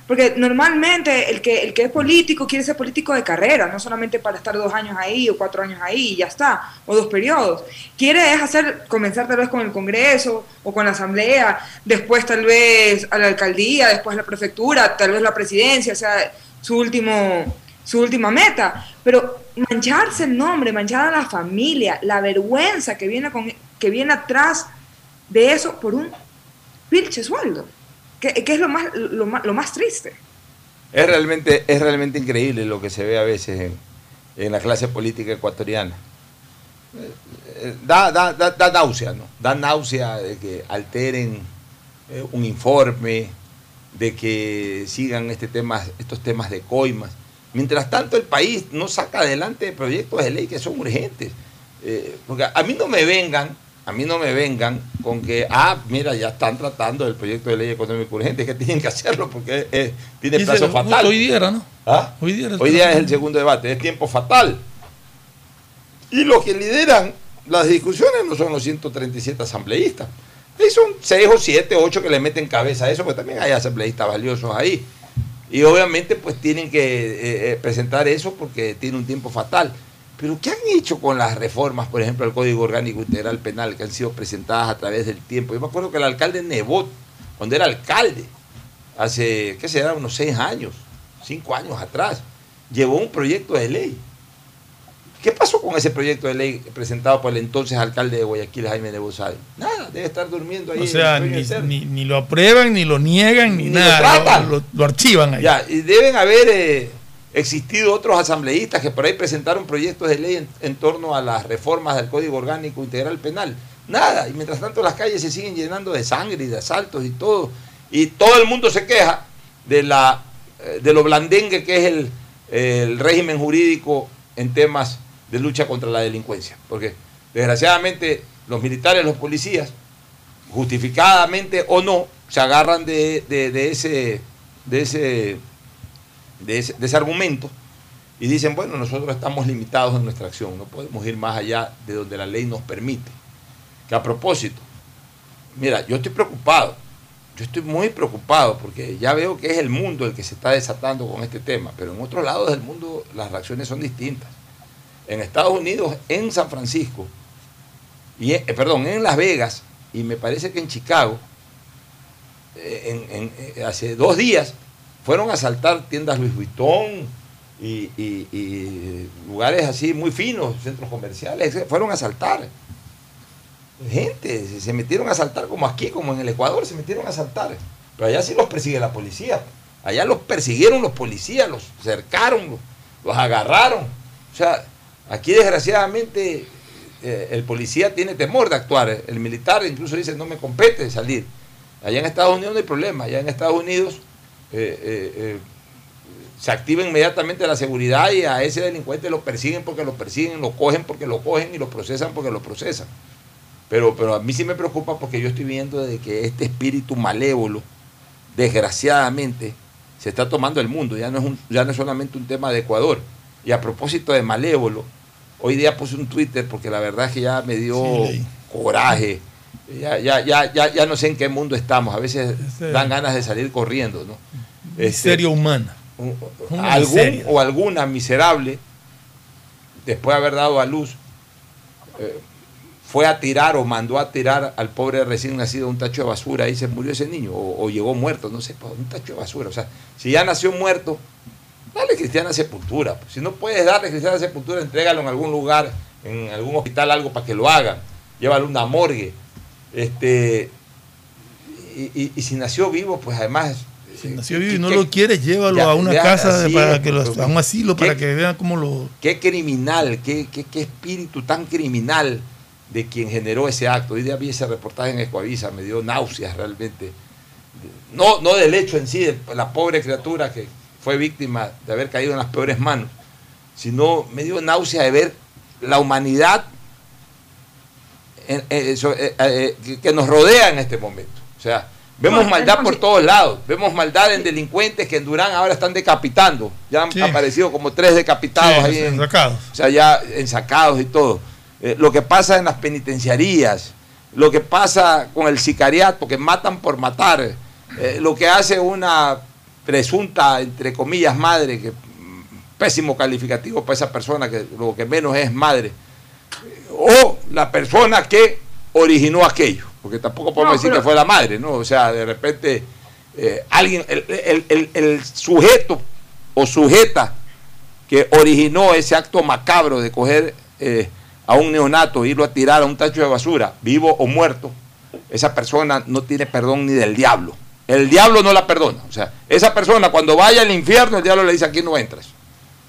Speaker 7: Porque normalmente el que, el que es político quiere ser político de carrera, no solamente para estar dos años ahí o cuatro años ahí y ya está, o dos periodos. Quiere es hacer, comenzar tal vez con el Congreso o con la Asamblea, después tal vez a la alcaldía, después a la prefectura, tal vez la presidencia, sea, su último su última meta, pero mancharse el nombre, manchar a la familia, la vergüenza que viene, con, que viene atrás de eso por un pilche sueldo, que, es lo más, lo, más, triste.
Speaker 4: Es realmente, es realmente increíble lo que se ve a veces en, la clase política ecuatoriana. Eh, da, da, da, náusea, ¿no? Da náusea de que alteren eh, un informe, de que sigan este tema, estos temas de coimas. Mientras tanto, el país no saca adelante proyectos de ley que son urgentes. Eh, porque a mí no me vengan, a mí no me vengan con que, ah, mira, ya están tratando el proyecto de ley económico urgente, que tienen que hacerlo porque tiene plazo fatal.
Speaker 5: Hoy día era, ¿no?
Speaker 4: ¿Ah? Hoy día, hoy día es el segundo debate, es tiempo fatal. Y los que lideran las discusiones no son los 137 asambleístas. Ahí son 6 o 7, 8 que le meten cabeza a eso, porque también hay asambleístas valiosos ahí. Y obviamente pues tienen que eh, eh, presentar eso porque tiene un tiempo fatal. Pero ¿qué han hecho con las reformas, por ejemplo, al Código Orgánico Integral Penal que han sido presentadas a través del tiempo? Yo me acuerdo que el alcalde Nebot, cuando era alcalde, hace, ¿qué será? Unos seis años, cinco años atrás, llevó un proyecto de ley ¿Qué pasó con ese proyecto de ley presentado por el entonces alcalde de Guayaquil, Jaime de Bozal? Nada, debe estar durmiendo ahí.
Speaker 5: O sea, ni, lo aprueban, ni lo niegan, ni, nada. Lo, archivan ahí.
Speaker 4: Ya, y deben haber eh, existido otros asambleístas que por ahí presentaron proyectos de ley en, torno a las reformas del Código Orgánico Integral Penal. Nada, y mientras tanto las calles se siguen llenando de sangre y de asaltos y todo. Y todo el mundo se queja de, la, eh, de lo blandengue que es el, régimen jurídico en temas de lucha contra la delincuencia. Porque desgraciadamente los militares, los policías, justificadamente o no, se agarran de, ese, de, ese, de, ese, argumento y dicen, bueno, nosotros estamos limitados en nuestra acción, no podemos ir más allá de donde la ley nos permite. Que a propósito, mira, yo estoy preocupado, yo estoy muy preocupado porque ya veo que es el mundo el que se está desatando con este tema, pero en otros lados del mundo las reacciones son distintas en Estados Unidos, en San Francisco, y eh, perdón, en Las Vegas, y me parece que en Chicago, eh, eh, hace dos días, fueron a asaltar tiendas Louis Vuitton y, lugares así muy finos, centros comerciales, fueron a asaltar. Gente, se metieron a asaltar como aquí, como en el Ecuador, se metieron a asaltar. Pero allá sí los persigue la policía. Allá los persiguieron los policías, los cercaron, los agarraron. O sea, Aquí desgraciadamente eh, el policía tiene temor de actuar, el militar incluso dice no me compete salir. Allá en Estados Unidos no hay problema, allá en Estados Unidos eh, eh, se activa inmediatamente la seguridad y a ese delincuente lo persiguen porque lo persiguen, lo cogen porque lo cogen y lo procesan porque lo procesan. Pero, pero a mí sí me preocupa porque yo estoy viendo de que este espíritu malévolo, desgraciadamente, se está tomando el mundo, ya no es, ya no es solamente un tema de Ecuador. Y a propósito de malévolo, Hoy día puse un Twitter porque la verdad es que ya me dio coraje. Ya, ya, ya, ya, no sé en qué mundo estamos. A veces dan ganas de salir corriendo. ¿no?
Speaker 5: Miseria este, humana.
Speaker 4: algún o alguna miserable, después de haber dado a luz, eh, fue a tirar o mandó a tirar al pobre recién nacido un tacho de basura y se murió ese niño, o, o llegó muerto, no sé, un tacho de basura. O sea, si ya nació muerto, Dale cristiana sepultura. Pues. Si no puedes darle cristiana sepultura, entrégalo en algún lugar, en algún hospital, algo para que lo hagan. Llévalo a una morgue. Este, y, si nació vivo, pues además.
Speaker 5: Si nació vivo y no lo quieres, llévalo a una casa para que lo, a un asilo para que vean cómo lo.
Speaker 4: Qué criminal, qué, qué, espíritu tan criminal de quien generó ese acto. Hoy día vi ese reportaje en Escoavisa, me dio náuseas realmente. No, no del hecho en sí, de la pobre criatura que, fue víctima de haber caído en las peores manos, sino me dio náusea de ver la humanidad eh, eh, eh, que nos rodea en este momento. O sea, vemos maldad por todos lados, vemos maldad en delincuentes que en Durán ahora están decapitando, ya han aparecido como tres decapitados ahí, en, o sea, ya ensacados y todo. lo que pasa en las penitenciarías, lo que pasa con el sicariato, que matan por matar, lo que hace una presunta, entre comillas, madre, que pésimo calificativo para esa persona, que lo que menos es madre, o la persona que originó aquello, porque tampoco podemos decir que fue la madre, ¿no? O sea, de repente eh, alguien, el, sujeto o sujeta que originó ese acto macabro de coger eh, a un neonato e irlo a tirar a un tacho de basura, vivo o muerto, esa persona no tiene perdón ni del diablo. El diablo no la perdona. O sea, esa persona cuando vaya al infierno, el diablo le dice aquí no entras.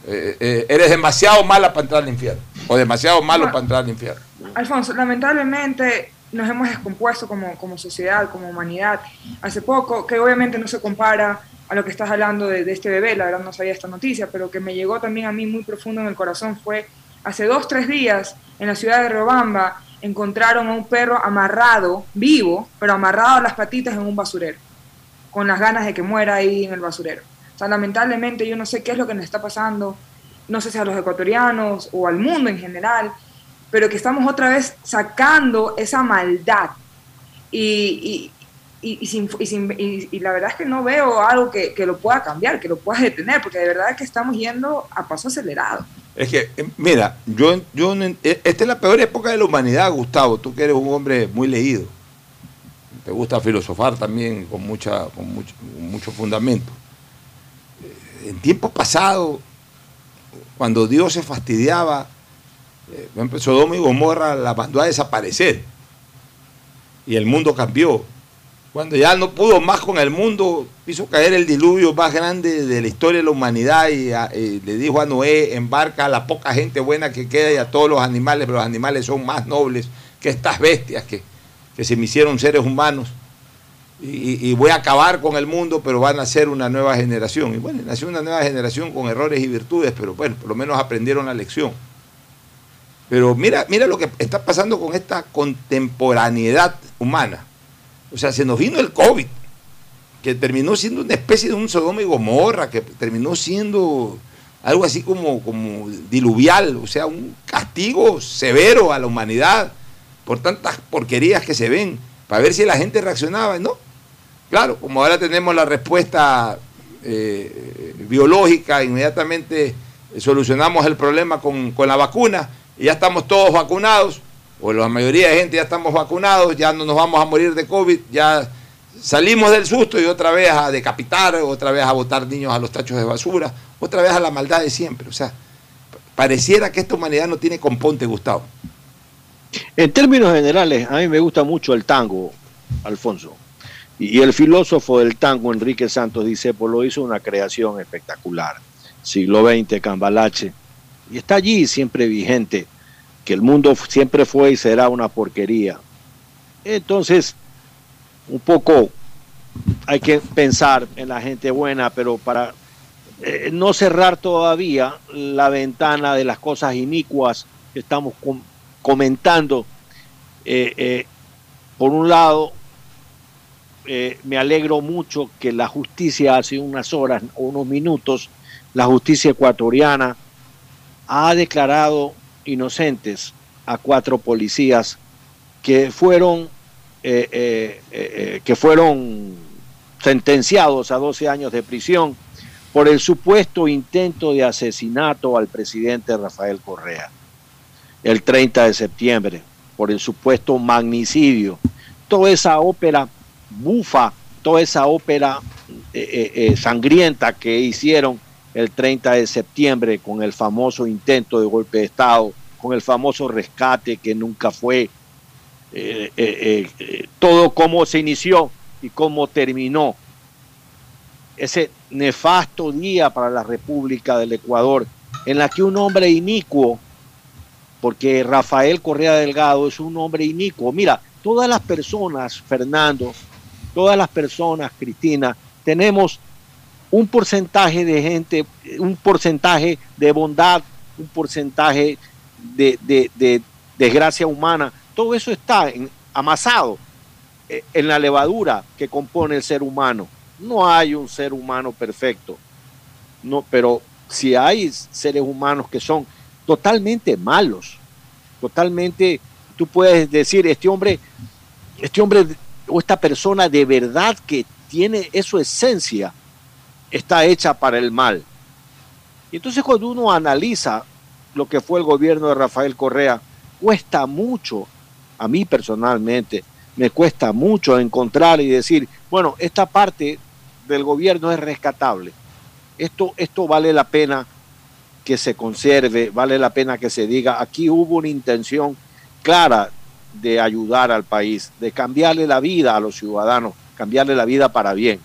Speaker 4: Eh, eres demasiado mala para entrar al infierno. O demasiado malo para entrar al infierno.
Speaker 7: Alfonso, lamentablemente nos hemos descompuesto como, como sociedad, como humanidad. Hace poco, que obviamente no se compara a lo que estás hablando de, este bebé, la verdad no sabía esta noticia, pero que me llegó también a mí muy profundo en el corazón fue hace dos, tres días en la ciudad de Robamba encontraron a un perro amarrado, vivo, pero amarrado a las patitas en un basurero, con las ganas de que muera ahí en el basurero. O sea, lamentablemente yo no sé qué es lo que nos está pasando, no sé si a los ecuatorianos o al mundo en general, pero que estamos otra vez sacando esa maldad. Y, y, la verdad es que no veo algo que, lo pueda cambiar, que lo pueda detener, porque de verdad es que estamos yendo a paso acelerado.
Speaker 4: Es que, eh, mira, yo, yo eh, esta es la peor época de la humanidad, Gustavo, tú que eres un hombre muy leído, te gusta filosofar también con, mucha, con mucho, mucho fundamento. En tiempo pasado, cuando Dios se fastidiaba, eh, Sodoma y Gomorra la mandó a desaparecer. Y el mundo cambió. Cuando ya no pudo más con el mundo, hizo caer el diluvio más grande de la historia de la humanidad y, le dijo a Noé, embarca a la poca gente buena que queda y a todos los animales, pero los animales son más nobles que estas bestias que, se me hicieron seres humanos. Y, y, voy a acabar con el mundo, pero van a ser una nueva generación. Y bueno, nació una nueva generación con errores y virtudes, pero bueno, por lo menos aprendieron la lección. Pero mira, mira lo que está pasando con esta contemporaneidad humana. O sea, se nos vino el COVID, que terminó siendo una especie de un Sodoma y Gomorra, que terminó siendo algo así como, como diluvial, o sea, un castigo severo a la humanidad por tantas porquerías que se ven, para ver si la gente reaccionaba. No, claro, como ahora tenemos la respuesta eh, biológica, inmediatamente solucionamos el problema con, con la vacuna y ya estamos todos vacunados, o la mayoría de gente ya estamos vacunados, ya no nos vamos a morir de COVID, ya salimos del susto y otra vez a decapitar, otra vez a botar niños a los tachos de basura, otra vez a la maldad de siempre. O sea, pareciera que esta humanidad no tiene componte, Gustavo.
Speaker 6: En términos generales, a mí me gusta mucho el tango, Alfonso. Y el filósofo del tango, Enrique Santos Discépolo, lo hizo una creación espectacular. Siglo XX, Cambalache, y está allí siempre vigente, que el mundo siempre fue y será una porquería. Entonces, un poco hay que pensar en la gente buena, pero para eh, no cerrar todavía la ventana de las cosas inicuas que estamos comentando, eh, eh, por un lado, me alegro mucho que la justicia hace unas horas o unos minutos, la justicia ecuatoriana, ha declarado inocentes a cuatro policías que fueron, eh, eh, eh, que fueron sentenciados a 12 años de prisión por el supuesto intento de asesinato al presidente Rafael Correa el 30 de septiembre, por el supuesto magnicidio. Toda esa ópera bufa, toda esa ópera sangrienta que hicieron el 30 de septiembre con el famoso intento de golpe de Estado, con el famoso rescate que nunca fue, eh, eh, eh, todo cómo se inició y cómo terminó. Ese nefasto día para la República del Ecuador, en la que un hombre inicuo, porque Rafael Correa Delgado es un hombre inicuo, mira, todas las personas, Fernando, todas las personas, Cristina, tenemos un porcentaje de gente, un porcentaje de bondad, un porcentaje de, desgracia humana, todo eso está amasado eh, en la levadura que compone el ser humano. No hay un ser humano perfecto, no, pero si hay seres humanos que son totalmente malos, totalmente, tú puedes decir, este hombre, este hombre o esta persona de verdad que tiene, es su esencia, está hecha para el mal. Y entonces cuando uno analiza lo que fue el gobierno de Rafael Correa, cuesta mucho, a mí personalmente, me cuesta mucho encontrar y decir, bueno, esta parte del gobierno es rescatable. Esto, esto vale la pena que se conserve, vale la pena que se diga, aquí hubo una intención clara de ayudar al país, de cambiarle la vida a los ciudadanos, cambiarle la vida para bien.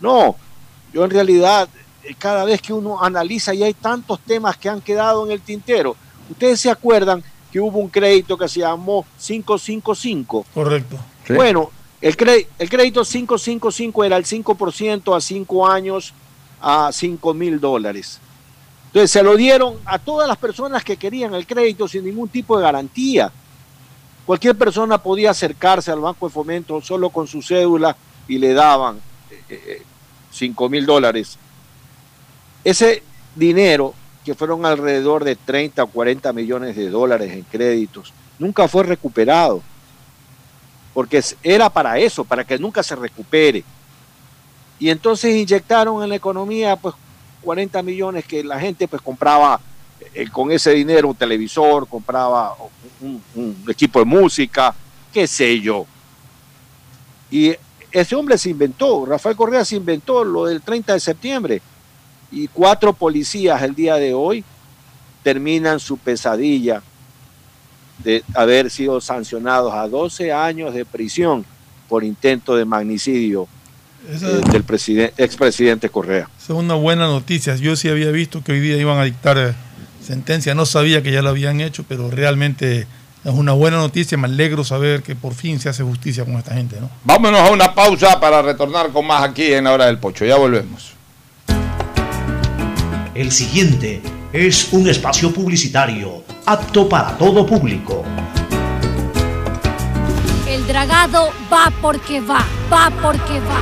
Speaker 6: No, yo en realidad, eh, cada vez que uno analiza y hay tantos temas que han quedado en el tintero, ustedes se acuerdan que hubo un crédito que se llamó 555.
Speaker 5: Correcto.
Speaker 6: Bueno, el, el crédito 555 era el 5% a 5 años a 5 mil dólares. Entonces se lo dieron a todas las personas que querían el crédito sin ningún tipo de garantía. Cualquier persona podía acercarse al Banco de Fomento solo con su cédula y le daban 5 eh, eh, mil dólares. Ese dinero, que fueron alrededor de 30 o 40 millones de dólares en créditos, nunca fue recuperado. Porque era para eso, para que nunca se recupere. Y entonces inyectaron en la economía pues 40 millones que la gente pues compraba eh, con ese dinero un televisor, compraba un, equipo de música, qué sé yo. Y ese hombre se inventó, Rafael Correa se inventó lo del 30 de septiembre. Y cuatro policías el día de hoy terminan su pesadilla de haber sido sancionados a 12 años de prisión por intento de magnicidio eh, del presidente, expresidente Correa.
Speaker 5: Esa es una buena noticia. Yo sí había visto que hoy día iban a dictar eh, sentencia. No sabía que ya lo habían hecho, pero realmente es una buena noticia. Me alegro saber que por fin se hace justicia con esta gente. ¿no?
Speaker 1: Vámonos a una pausa para retornar con más aquí en la hora del pocho. Ya volvemos.
Speaker 8: El siguiente es un espacio publicitario apto para todo público.
Speaker 9: El dragado va porque va, va porque va.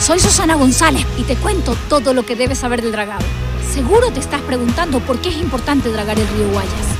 Speaker 9: Soy Susana González y te cuento todo lo que debes saber del dragado. Seguro te estás preguntando por qué es importante dragar el río Guayas.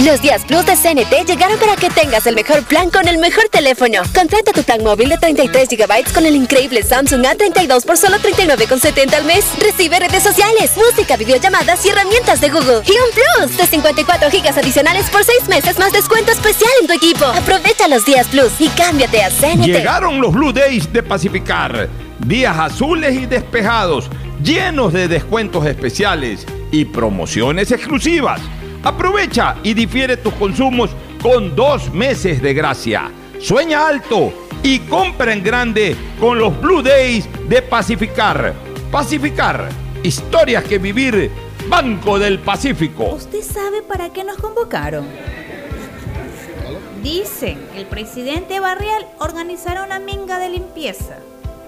Speaker 10: Los días Plus de CNT llegaron para que tengas el mejor plan con el mejor teléfono. Contrata tu plan móvil de 33 GB con el increíble Samsung A32 por solo 39,70 al mes. Recibe redes sociales, música, videollamadas y herramientas de Google. Y un Plus de 54 GB adicionales por 6 meses más descuento especial en tu equipo. Aprovecha los días Plus y cámbiate a CNT.
Speaker 4: Llegaron los Blue Days de Pacificar. Días azules y despejados, llenos de descuentos especiales y promociones exclusivas. Aprovecha y difiere tus consumos con dos meses de gracia. Sueña alto y compra en grande con los Blue Days de Pacificar. Pacificar, historias que vivir. Banco del Pacífico.
Speaker 11: ¿Usted sabe para qué nos convocaron? Dicen, el presidente Barrial organizará una minga de limpieza.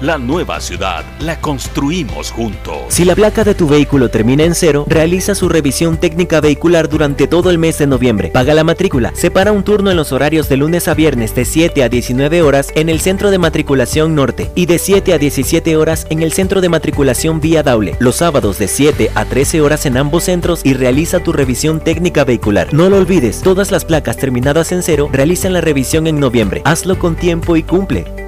Speaker 12: La nueva ciudad la construimos juntos.
Speaker 13: Si la placa de tu vehículo termina en cero, realiza su revisión técnica vehicular durante todo el mes de noviembre. Paga la matrícula. Separa un turno en los horarios de lunes a viernes de 7 a 19 horas en el centro de matriculación norte y de 7 a 17 horas en el centro de matriculación vía Daule. Los sábados de 7 a 13 horas en ambos centros y realiza tu revisión técnica vehicular. No lo olvides, todas las placas terminadas en cero realizan la revisión en noviembre. Hazlo con tiempo y cumple.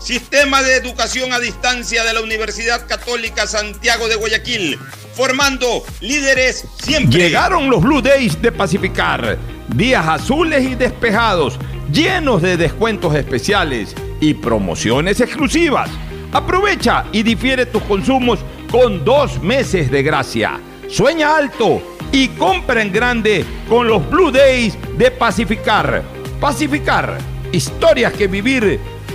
Speaker 1: Sistema de Educación a Distancia de la Universidad Católica Santiago de Guayaquil, formando líderes siempre.
Speaker 4: Llegaron los Blue Days de Pacificar, días azules y despejados, llenos de descuentos especiales y promociones exclusivas. Aprovecha y difiere tus consumos con dos meses de gracia. Sueña alto y compra en grande con los Blue Days de Pacificar. Pacificar, historias que vivir.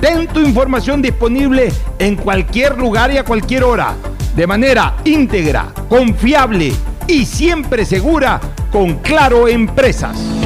Speaker 4: Ten tu información disponible en cualquier lugar y a cualquier hora, de manera íntegra, confiable y siempre segura con Claro Empresas.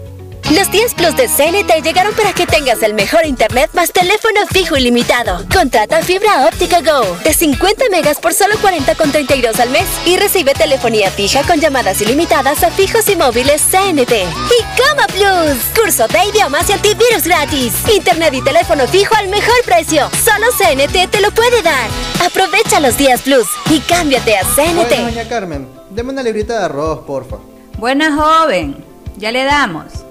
Speaker 10: Los 10 Plus de CNT llegaron para que tengas el mejor internet más teléfono fijo ilimitado. Contrata fibra óptica Go de 50 megas por solo 40,32 al mes y recibe telefonía fija con llamadas ilimitadas a fijos y móviles CNT. Y Coma Plus, curso de idiomas y antivirus gratis. Internet y teléfono fijo al mejor precio. Solo CNT te lo puede dar. Aprovecha los 10 Plus y cámbiate a CNT.
Speaker 14: Bueno, doña Carmen, deme una librita de arroz, porfa.
Speaker 15: Buena joven, ya le damos.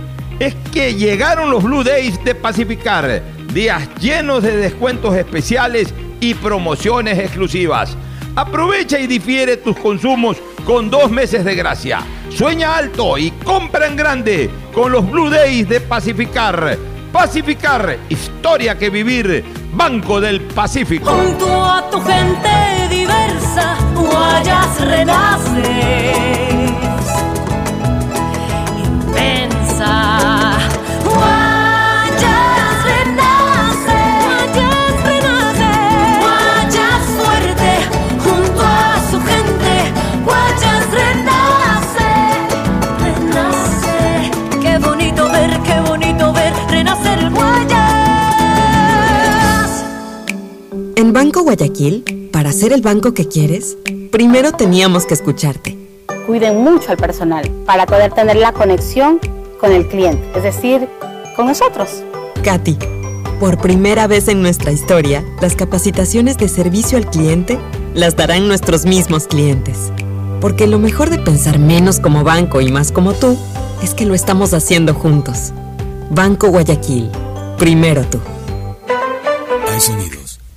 Speaker 4: es que llegaron los Blue Days de Pacificar, días llenos de descuentos especiales y promociones exclusivas. Aprovecha y difiere tus consumos con dos meses de gracia. Sueña alto y compra en grande con los Blue Days de Pacificar. Pacificar, historia que vivir, Banco del Pacífico.
Speaker 11: Junto a tu gente diversa, Guayas renace.
Speaker 2: Guayaquil, para ser el banco que quieres, primero teníamos que escucharte.
Speaker 16: Cuiden mucho al personal para poder tener la conexión con el cliente, es decir, con nosotros.
Speaker 2: Katy, por primera vez en nuestra historia, las capacitaciones de servicio al cliente las darán nuestros mismos clientes. Porque lo mejor de pensar menos como banco y más como tú es que lo estamos haciendo juntos. Banco Guayaquil, primero tú.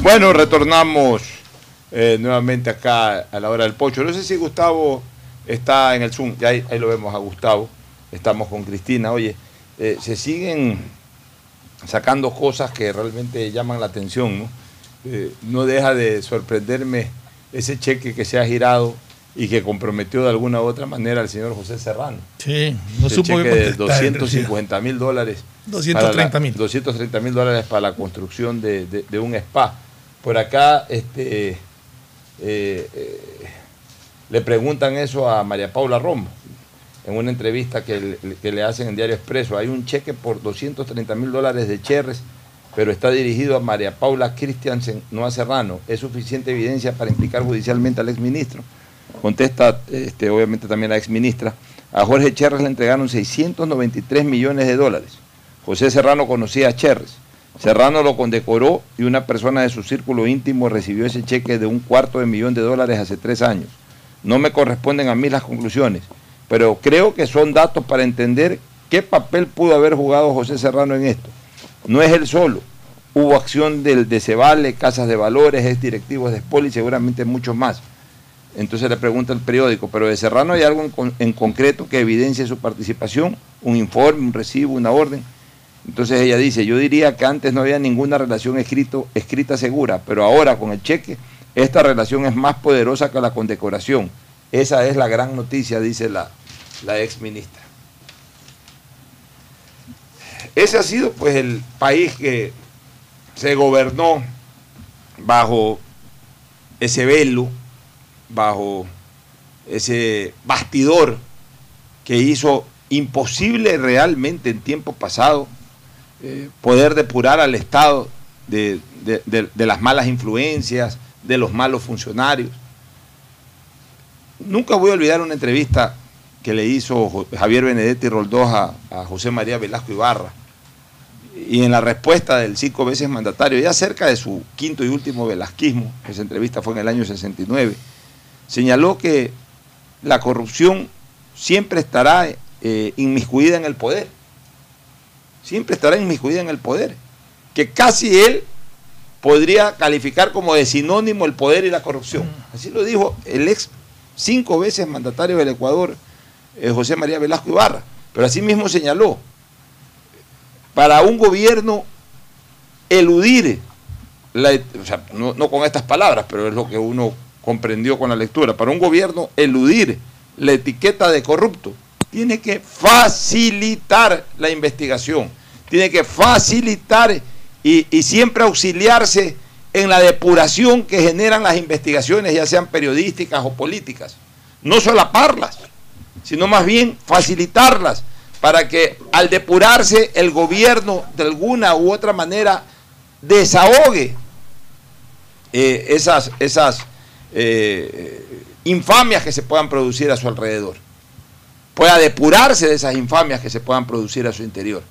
Speaker 4: Bueno, retornamos eh, nuevamente acá a la hora del pocho. No sé si Gustavo está en el Zoom, ya ahí, ahí lo vemos a Gustavo. Estamos con Cristina. Oye, eh, se siguen sacando cosas que realmente llaman la atención. ¿no? Eh, no deja de sorprenderme ese cheque que se ha girado y que comprometió de alguna u otra manera al señor José Serrano.
Speaker 5: Sí, no
Speaker 4: Ese
Speaker 5: supo qué
Speaker 4: de
Speaker 5: contestar, en
Speaker 4: 250 mil dólares.
Speaker 5: 230 mil.
Speaker 4: 230 mil dólares para la construcción de, de- de un spa. Por acá este, eh, eh, le preguntan eso a María Paula Romo en una entrevista que le, que le hacen en Diario Expreso. Hay un cheque por 230 mil dólares de Cherres, pero está dirigido a María Paula Christiansen, no a Serrano. ¿Es suficiente evidencia para implicar judicialmente al exministro? Contesta, este, obviamente, también la exministra. A Jorge Cherres le entregaron 693 millones de dólares. José Serrano conocía a Cherres. Serrano lo condecoró y una persona de su círculo íntimo recibió ese cheque de un cuarto de millón de dólares hace tres años. No me corresponden a mí las conclusiones, pero creo que son datos para entender qué papel pudo haber jugado José Serrano en esto. No es él solo. Hubo acción del de Cebale, Casas de Valores, ex directivos de Spoli y seguramente muchos más. Entonces le pregunta el periódico, pero de Serrano hay algo en, con- en concreto que evidencie su participación, un informe, un recibo, una orden. Entonces ella dice, yo diría que antes no había ninguna relación escrito, escrita segura, pero ahora con el cheque, esta relación es más poderosa que la condecoración. Esa es la gran noticia, dice la, la ex ministra. Ese ha sido pues el país que se gobernó bajo ese velo, bajo ese bastidor que hizo imposible realmente en tiempo pasado eh, poder depurar al Estado de, de- las malas influencias, de los malos funcionarios. Nunca voy a olvidar una entrevista que le hizo Javier Benedetti Roldós a, a José María Velasco Ibarra. Y en la respuesta del cinco veces mandatario, ya cerca de su quinto y último velasquismo, esa entrevista fue en el año 69, señaló que la corrupción siempre estará eh, inmiscuida en el poder. Siempre estará inmiscuida en el poder. Que casi él podría calificar como de sinónimo el poder y la corrupción. Así lo dijo el ex cinco veces mandatario del Ecuador, eh, José María Velasco Ibarra. Pero así mismo señaló, para un gobierno eludir, o sea, no, no con estas palabras, pero es lo que uno comprendió con la lectura, para un gobierno eludir la etiqueta de corrupto, tiene que facilitar la investigación, tiene que facilitar y, y siempre auxiliarse en la depuración que generan las investigaciones, ya sean periodísticas o políticas. No solaparlas, sino más bien facilitarlas para que al depurarse el gobierno de alguna u otra manera desahogue eh, esas, esas eh, infamias que se puedan producir a su alrededor. Pueda depurarse de esas infamias que se puedan producir a su interior.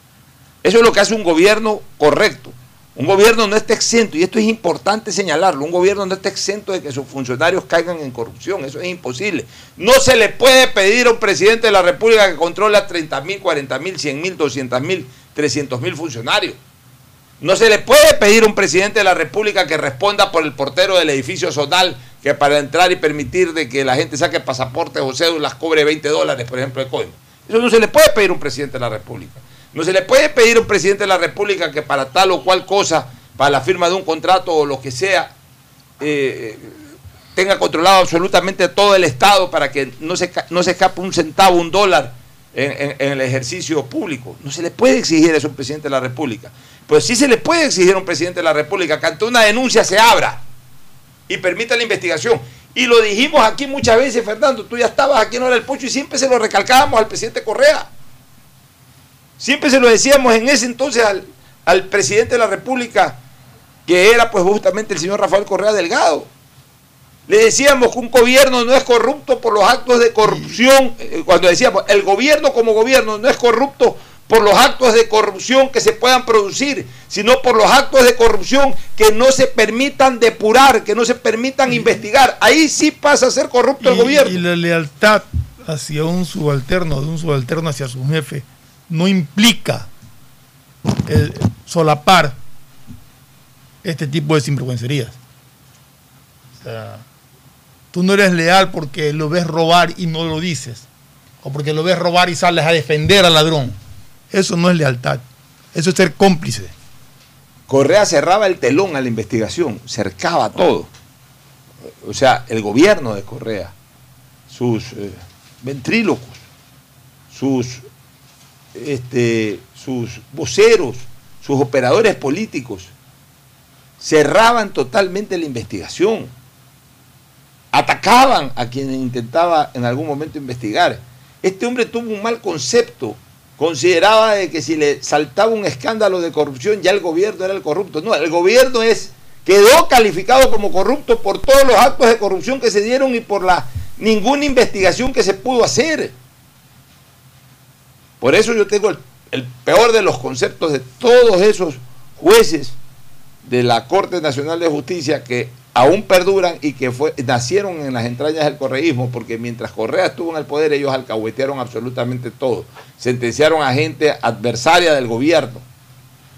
Speaker 4: Eso es lo que hace un gobierno correcto. Un gobierno no está exento, y esto es importante señalarlo, un gobierno no está exento de que sus funcionarios caigan en corrupción, eso es imposible. No se le puede pedir a un presidente de la República que controle a 30 mil, 40 mil, 100 mil, 200 mil, 300 mil funcionarios. No se le puede pedir a un presidente de la República que responda por el portero del edificio zonal que para entrar y permitir de que la gente saque pasaportes o cédulas cobre 20 dólares, por ejemplo, de coima. Eso no se le puede pedir a un presidente de la República. No se le puede pedir a un presidente de la República que para tal o cual cosa, para la firma de un contrato o lo que sea, eh, tenga controlado absolutamente todo el Estado para que no se, no se escape un centavo, un dólar en, en- en el ejercicio público. No se le puede exigir eso a un presidente de la República. Pues sí se le puede exigir a un presidente de la República que ante una denuncia se abra y permita la investigación. Y lo dijimos aquí muchas veces, Fernando, tú ya estabas aquí en Hora del Pocho y siempre se lo recalcábamos al presidente Correa. Siempre se lo decíamos en ese entonces al, al presidente de la República, que era pues justamente el señor Rafael Correa Delgado. Le decíamos que un gobierno no es corrupto por los actos de corrupción, eh, cuando decíamos, el gobierno como gobierno no es corrupto por los actos de corrupción que se puedan producir, sino por los actos de corrupción que no se permitan depurar, que no se permitan investigar. Ahí sí pasa a ser corrupto el gobierno.
Speaker 5: Y la lealtad hacia un subalterno, de un subalterno hacia su jefe, no implica el solapar este tipo de sinvergüencerías. O sea, tú no eres leal porque lo ves robar y no lo dices. O porque lo ves robar y sales a defender al ladrón. Eso no es lealtad. Eso es ser cómplice.
Speaker 4: Correa cerraba el telón a la investigación, cercaba todo. O sea, el gobierno de Correa, sus eh, ventrílocos, sus, este, sus voceros, sus operadores políticos, cerraban totalmente la investigación. Atacaban a quien intentaba en algún momento investigar. Este hombre tuvo un mal concepto consideraba de que si le saltaba un escándalo de corrupción ya el gobierno era el corrupto. No, el gobierno es quedó calificado como corrupto por todos los actos de corrupción que se dieron y por la ninguna investigación que se pudo hacer. Por eso yo tengo el, el peor de los conceptos de todos esos jueces de la Corte Nacional de Justicia que aún perduran y que fue, nacieron en las entrañas del correísmo, porque mientras Correa estuvo en el poder, ellos alcahuetearon absolutamente todo. Sentenciaron a gente adversaria del gobierno.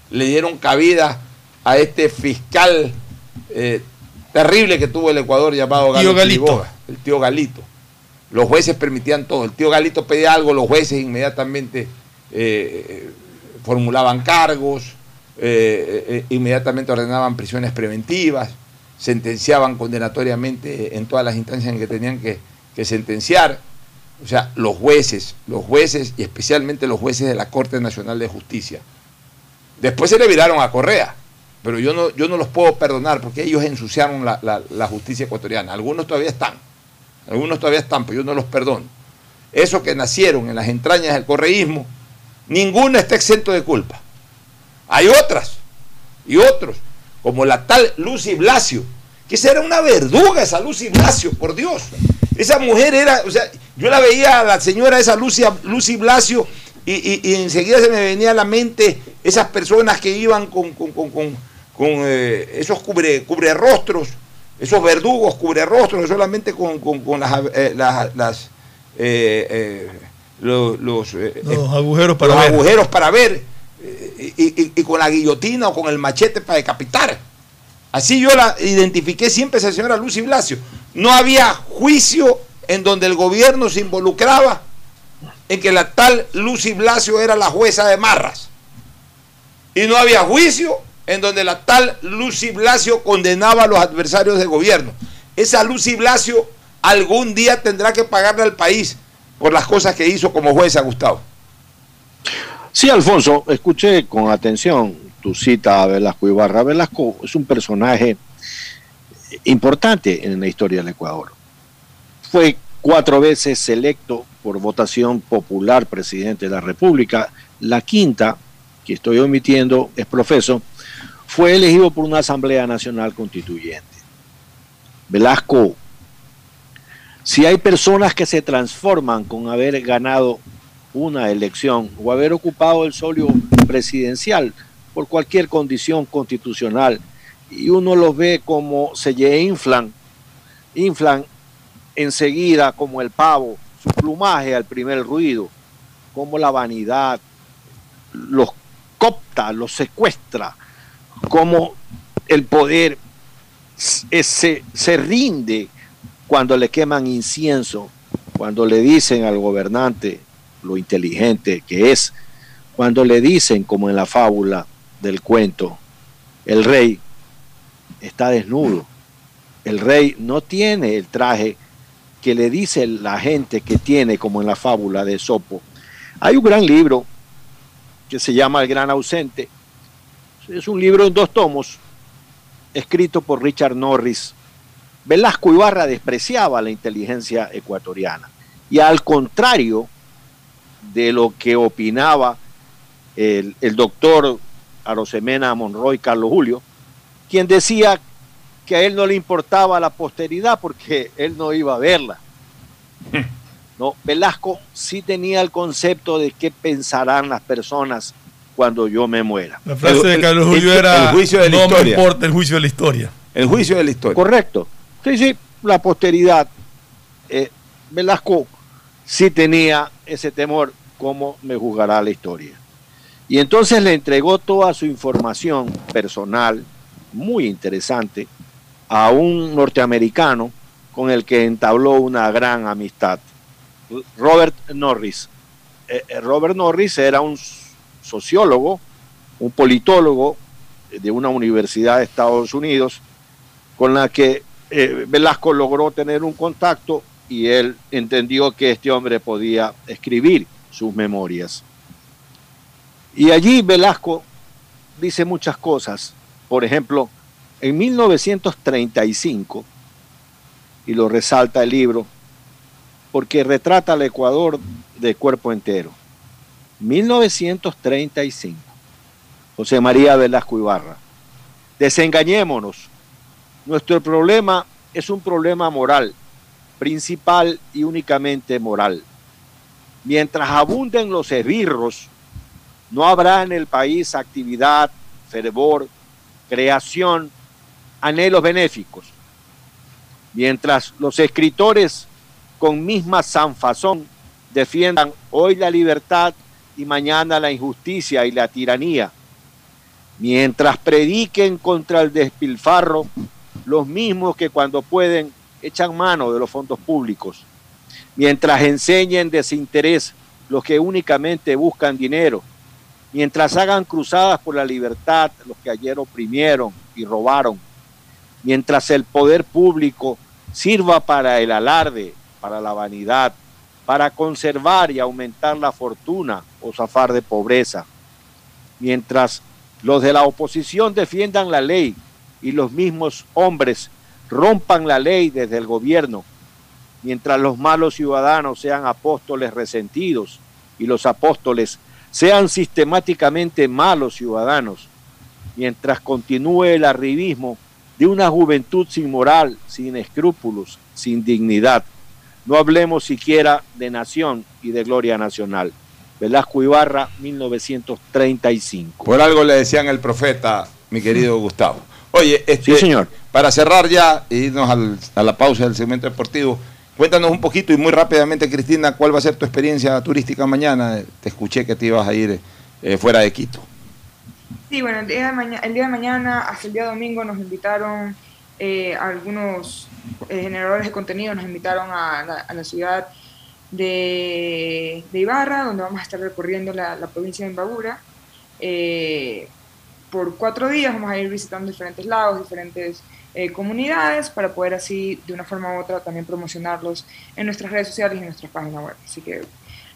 Speaker 4: Le dieron cabida a este fiscal eh, terrible que tuvo el Ecuador llamado
Speaker 5: Tío Galito.
Speaker 4: El tío Galito. Los jueces permitían todo. El tío Galito pedía algo, los jueces inmediatamente eh, formulaban cargos, eh, inmediatamente ordenaban prisiones preventivas, sentenciaban condenatoriamente en todas las instancias en que tenían que, que sentenciar. O sea, los jueces, los jueces y especialmente los jueces de la Corte Nacional de Justicia. Después se le viraron a Correa, pero yo no, yo no los puedo perdonar porque ellos ensuciaron la, la- la justicia ecuatoriana. Algunos todavía están, algunos todavía están, pero yo no los perdono. Esos que nacieron en las entrañas del correísmo, ninguno está exento de culpa. Hay otras y otros, como la tal Lucy Blasio, que esa era una verduga, esa Lucy Blasio, por Dios. Esa mujer era, o sea, yo la veía a la señora esa Lucy, Lucy Blasio y, y- y enseguida se me venía a la mente esas personas que iban con, con, con- con- eh, esos cubre, cubre rostros, esos verdugos cubre rostros, solamente con, con- con las, eh, las- las, eh, eh, los, los,
Speaker 5: Los agujeros para
Speaker 4: los
Speaker 5: ver.
Speaker 4: agujeros para ver y, con la guillotina o con el machete para decapitar. Así yo la identifiqué siempre esa señora Lucy Blasio. No había juicio en donde el gobierno se involucraba en que la tal Lucy Blasio era la jueza de Marras. Y no había juicio en donde la tal Lucy Blasio condenaba a los adversarios del gobierno. Esa Lucy Blasio algún día tendrá que pagarle al país por las cosas que hizo como jueza, Gustavo.
Speaker 6: Sí, Alfonso, escuché con atención tu cita a Velasco Ibarra. Velasco es un personaje importante en la historia del Ecuador. Fue cuatro veces electo por votación popular presidente de la República. La quinta, que estoy omitiendo, es profeso, fue elegido por una Asamblea Nacional Constituyente. Velasco, si hay personas que se transforman con haber ganado una elección o haber ocupado el solio presidencial por cualquier condición constitucional. Y uno los ve como se inflan, inflan enseguida como el pavo, su plumaje al primer ruido, como la vanidad los copta, los secuestra, como el poder se, se rinde cuando le queman incienso, cuando le dicen al gobernante lo inteligente que es, cuando le dicen, como en la fábula del cuento, el rey está desnudo, el rey no tiene el traje que le dice la gente que tiene, como en la fábula de Sopo, Hay un gran libro que se llama El Gran Ausente. Es un libro en dos tomos, escrito por Richard Norris. Velasco Ibarra despreciaba la inteligencia ecuatoriana. Y al contrario de lo que opinaba el, el doctor Arosemena Monroy Carlos Julio, quien decía que a él no le importaba la posteridad porque él no iba a verla. (laughs) No, Velasco sí tenía el concepto de qué pensarán las personas cuando yo me muera.
Speaker 5: La frase de Carlos Julio era
Speaker 4: el juicio de la
Speaker 5: no
Speaker 4: historia".
Speaker 5: me importa el juicio de la historia.
Speaker 4: El juicio de la historia.
Speaker 6: Correcto. Sí, sí, la posteridad. Eh, Velasco sí tenía ese temor, cómo me juzgará la historia. Y entonces le entregó toda su información personal, muy interesante, a un norteamericano con el que entabló una gran amistad, Robert Norris. Eh, eh, Robert Norris era un sociólogo, un politólogo de una universidad de Estados Unidos, con la que eh, Velasco logró tener un contacto y él entendió que este hombre podía escribir sus memorias. Y allí Velasco dice muchas cosas. Por ejemplo, en 1935, y lo resalta el libro, porque retrata al Ecuador de cuerpo entero. 1935. José María Velasco Ibarra. Desengañémonos. Nuestro problema es un problema moral, principal y únicamente moral. Mientras abunden los esbirros, no habrá en el país actividad, fervor, creación, anhelos benéficos. Mientras los escritores con misma sanfazón defiendan hoy la libertad y mañana la injusticia y la tiranía. Mientras prediquen contra el despilfarro, los mismos que cuando pueden echan mano de los fondos públicos. Mientras enseñen desinterés los que únicamente buscan dinero. Mientras hagan cruzadas por la libertad los que ayer oprimieron y robaron. Mientras el poder público sirva para el alarde, para la vanidad, para conservar y aumentar la fortuna o zafar de pobreza. Mientras los de la oposición defiendan la ley y los mismos hombres rompan la ley desde el gobierno, mientras los malos ciudadanos sean apóstoles resentidos y los apóstoles sean sistemáticamente malos ciudadanos, mientras continúe el arribismo de una juventud sin moral, sin escrúpulos, sin dignidad. No hablemos siquiera de nación y de gloria nacional. Velasco Ibarra, 1935.
Speaker 4: Por algo le decían el profeta, mi querido Gustavo. Oye, este,
Speaker 6: Sí, señor.
Speaker 4: para cerrar ya e irnos al- a la pausa del segmento deportivo, cuéntanos un poquito y muy rápidamente, Cristina, cuál va a ser tu experiencia turística mañana. Te escuché que te ibas a ir eh, fuera de Quito.
Speaker 7: Sí, bueno, el día, mañana, hasta el día domingo nos invitaron eh, algunos eh, generadores de contenido, nos invitaron a la, ciudad de, Ibarra, donde vamos a estar recorriendo la, la provincia de Imbabura. Por cuatro días vamos a ir visitando diferentes lagos, diferentes eh, comunidades, para poder así, de una forma u otra, también promocionarlos en nuestras redes sociales y en nuestra página web. Así que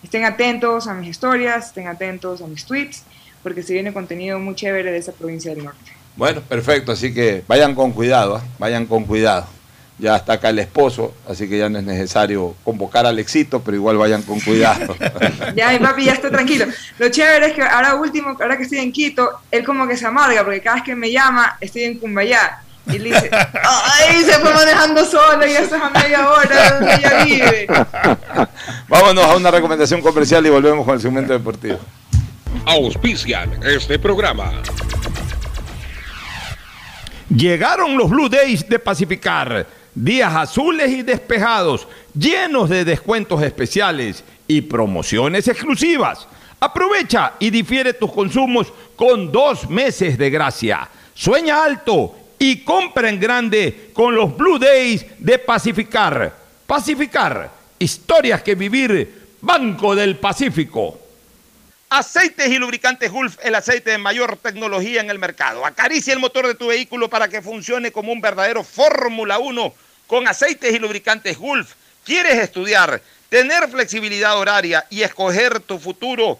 Speaker 7: estén atentos a mis historias, estén atentos a mis tweets, porque se viene contenido muy chévere de esa provincia del norte.
Speaker 4: Bueno, perfecto, así que vayan con cuidado, ¿ah? vayan con cuidado. Ya está acá el esposo, así que ya no es necesario convocar al éxito, pero igual vayan con cuidado. (laughs)
Speaker 7: Ya, mi papi ya está tranquilo. Lo chévere es que ahora último, ahora que estoy en Quito, él como que se amarga, porque cada vez que me llama, estoy en Cumbayá. Y él dice, ay, se fue manejando solo y ya estás a media hora donde ella vive.
Speaker 4: Vámonos a una recomendación comercial y volvemos con el segmento deportivo.
Speaker 17: Auspician este programa.
Speaker 1: Llegaron los Blue Days de Pacificar. Días azules y despejados, llenos de descuentos especiales y promociones exclusivas. Aprovecha y difiere tus consumos con dos meses de gracia. Sueña alto y compra en grande con los Blue Days de Pacificar. Pacificar, historias que vivir, Banco del Pacífico. Aceites y lubricantes Gulf, el aceite de mayor tecnología en el mercado. Acaricia el motor de tu vehículo para que funcione como un verdadero Fórmula 1 con aceites y lubricantes Gulf. ¿Quieres estudiar,
Speaker 4: tener flexibilidad horaria y escoger tu futuro.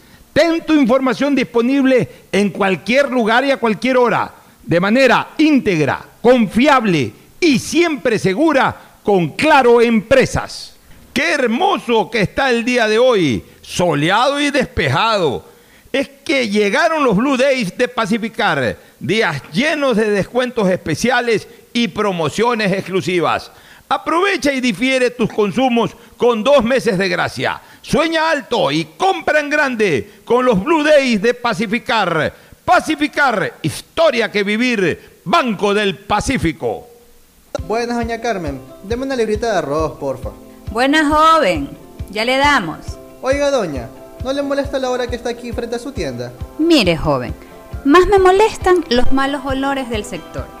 Speaker 4: Ten tu información disponible en cualquier lugar y a cualquier hora, de manera íntegra, confiable y siempre segura con Claro Empresas. Qué hermoso que está el día de hoy, soleado y despejado. Es que llegaron los Blue Days de Pacificar días llenos de descuentos especiales y promociones exclusivas. Aprovecha y difiere tus consumos con dos meses de gracia. Sueña alto y compra en grande con los Blue Days de Pacificar. Pacificar, historia que vivir, Banco del Pacífico.
Speaker 14: Buenas, doña Carmen. Deme una librita de arroz, porfa.
Speaker 11: Buenas, joven. Ya le damos.
Speaker 14: Oiga, doña, ¿no le molesta la hora que está aquí frente a su tienda?
Speaker 11: Mire, joven. Más me molestan los malos olores del sector.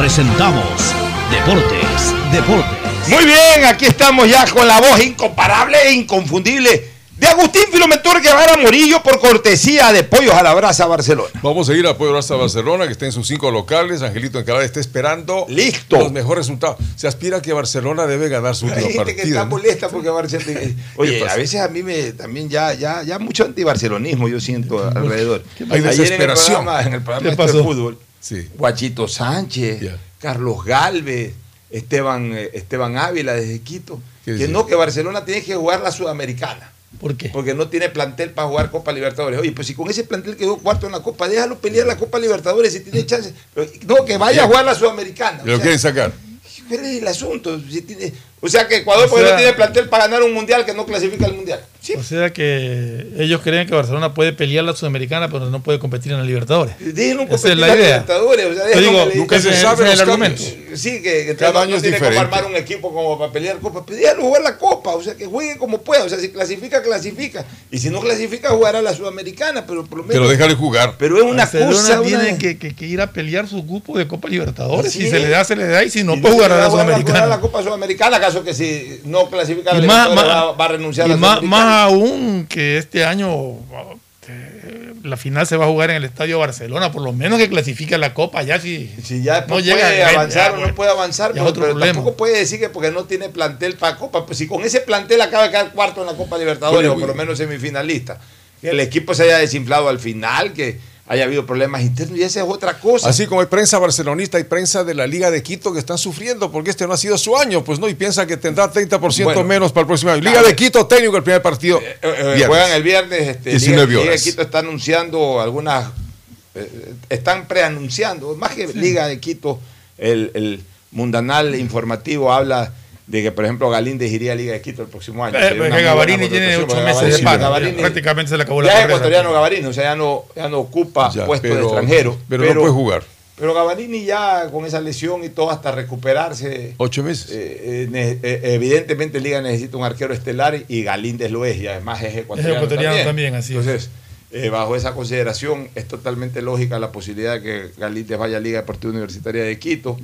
Speaker 8: presentamos Deportes, Deportes.
Speaker 4: Muy bien, aquí estamos ya con la voz incomparable e inconfundible de Agustín Filomentor Guevara Morillo por cortesía de Pollos a la Brasa Barcelona.
Speaker 18: Vamos a ir a Pollo Brasa Barcelona, que está en sus cinco locales. Angelito Encalada está esperando
Speaker 4: Listo.
Speaker 18: los mejores resultados. Se aspira a que Barcelona debe ganar su última
Speaker 4: Hay gente
Speaker 18: partida.
Speaker 4: que está
Speaker 18: ¿no?
Speaker 4: molesta porque (laughs) Barcelona. Oye, a veces a mí me también ya, ya, ya mucho antibarcelonismo yo siento alrededor.
Speaker 18: Hay
Speaker 4: Ayer
Speaker 18: desesperación.
Speaker 4: En el programa, en el programa
Speaker 18: ¿Qué
Speaker 4: de fútbol,
Speaker 18: Sí.
Speaker 4: Guachito Sánchez, Carlos Galvez, Esteban, eh, Esteban Ávila desde Quito,
Speaker 18: ¿Qué
Speaker 4: que
Speaker 18: dice?
Speaker 4: no, que Barcelona tiene que jugar la Sudamericana.
Speaker 5: ¿Por qué?
Speaker 4: Porque no tiene plantel para jugar Copa Libertadores. Oye, pues si con ese plantel quedó cuarto en la Copa, déjalo pelear la Copa Libertadores si tiene chance. Pero, no, que vaya a jugar la Sudamericana.
Speaker 18: ¿Lo
Speaker 4: sea,
Speaker 18: quieren sacar?
Speaker 4: ¿Cuál es el asunto? Si tiene- o sea que Ecuador
Speaker 5: O
Speaker 4: porque
Speaker 5: sea-
Speaker 4: no tiene plantel para ganar un mundial que no clasifica al mundial.
Speaker 5: O sea que ellos creen que Barcelona puede pelear la Sudamericana, pero no puede competir en la Libertadores.
Speaker 4: Déjenlo
Speaker 5: Esa es la
Speaker 4: en la
Speaker 5: idea.
Speaker 4: Libertadores, o sea,
Speaker 5: Yo digo,
Speaker 4: le-
Speaker 5: nunca se sabe
Speaker 4: el
Speaker 5: cambios.
Speaker 4: argumento. Sí, que, que
Speaker 18: Cada
Speaker 4: no-
Speaker 18: año es
Speaker 4: tiene que
Speaker 18: diferente.
Speaker 4: armar un equipo como para pelear Copa. Pero déjalo jugar la Copa, o sea, que juegue como pueda. O sea, si clasifica, clasifica. Y si no clasifica, jugará la Sudamericana, pero por lo menos.
Speaker 18: Pero déjale jugar.
Speaker 4: Pero es una
Speaker 5: Barcelona
Speaker 4: cosa.
Speaker 5: tiene
Speaker 4: una-
Speaker 5: que, que- que ir a pelear su grupo de Copa Libertadores.
Speaker 4: Así
Speaker 5: Si se le da, se le da. Y si no,
Speaker 4: Y
Speaker 5: pues jugar a la
Speaker 4: va jugar jugar
Speaker 5: Sudamericana.
Speaker 4: la Copa Sudamericana, acaso que si no clasifica a la Libertadores
Speaker 5: más-
Speaker 4: va, va a renunciar
Speaker 5: y
Speaker 4: a la
Speaker 5: más,
Speaker 4: Sudamericana.
Speaker 5: más aún que este año eh, la final se va a jugar en el Estadio Barcelona, por lo menos que clasifique a la Copa, ya si,
Speaker 4: Si ya
Speaker 5: no
Speaker 4: puede
Speaker 5: llega ya-
Speaker 4: avanzar
Speaker 5: ya,
Speaker 4: o no puede avanzar, pero, tampoco puede decir que porque no tiene plantel para Copa. Pues si con ese plantel acaba de quedar cuarto en la Copa Libertadores, o por lo menos semifinalista, que el equipo se haya desinflado al final, que haya habido problemas internos, y esa es otra cosa.
Speaker 18: Así como hay prensa barcelonista, hay prensa de la Liga de Quito que están sufriendo porque este no ha sido su año, pues no, y piensa que tendrá 30%
Speaker 4: Bueno.
Speaker 18: menos para el próximo año. Liga de Quito técnico el primer partido.
Speaker 4: Eh, eh,
Speaker 18: viernes.
Speaker 4: juegan el viernes, este,
Speaker 18: 19
Speaker 4: Liga, Liga de. Quito está anunciando algunas, eh, están preanunciando, más que Liga de Quito, el, el mundanal informativo habla de que, por ejemplo, Galíndez iría a Liga de Quito el próximo año.
Speaker 5: Eh,
Speaker 4: muy
Speaker 5: Gavarini
Speaker 4: buena
Speaker 5: tiene ocho meses de paro.
Speaker 4: Gavarini-
Speaker 5: Prácticamente se le acabó la
Speaker 4: ya es
Speaker 5: carrera.
Speaker 4: ecuatoriano Gavarini, o sea, ya no, ya no ocupa
Speaker 18: Ya,
Speaker 4: puesto de
Speaker 18: pero-
Speaker 4: extranjero.
Speaker 18: pero no puede jugar.
Speaker 4: Pero Gavarini ya con esa lesión y todo hasta recuperarse.
Speaker 18: Ocho meses.
Speaker 4: eh, eh, eh, evidentemente Liga necesita un arquero estelar y Galíndez lo es y además es ecuatoriano,
Speaker 5: Es ecuatoriano también, así es.
Speaker 4: Entonces, eh, bajo esa consideración es totalmente lógica la posibilidad de que Galíndez vaya a Liga Deportiva Universitaria de Quito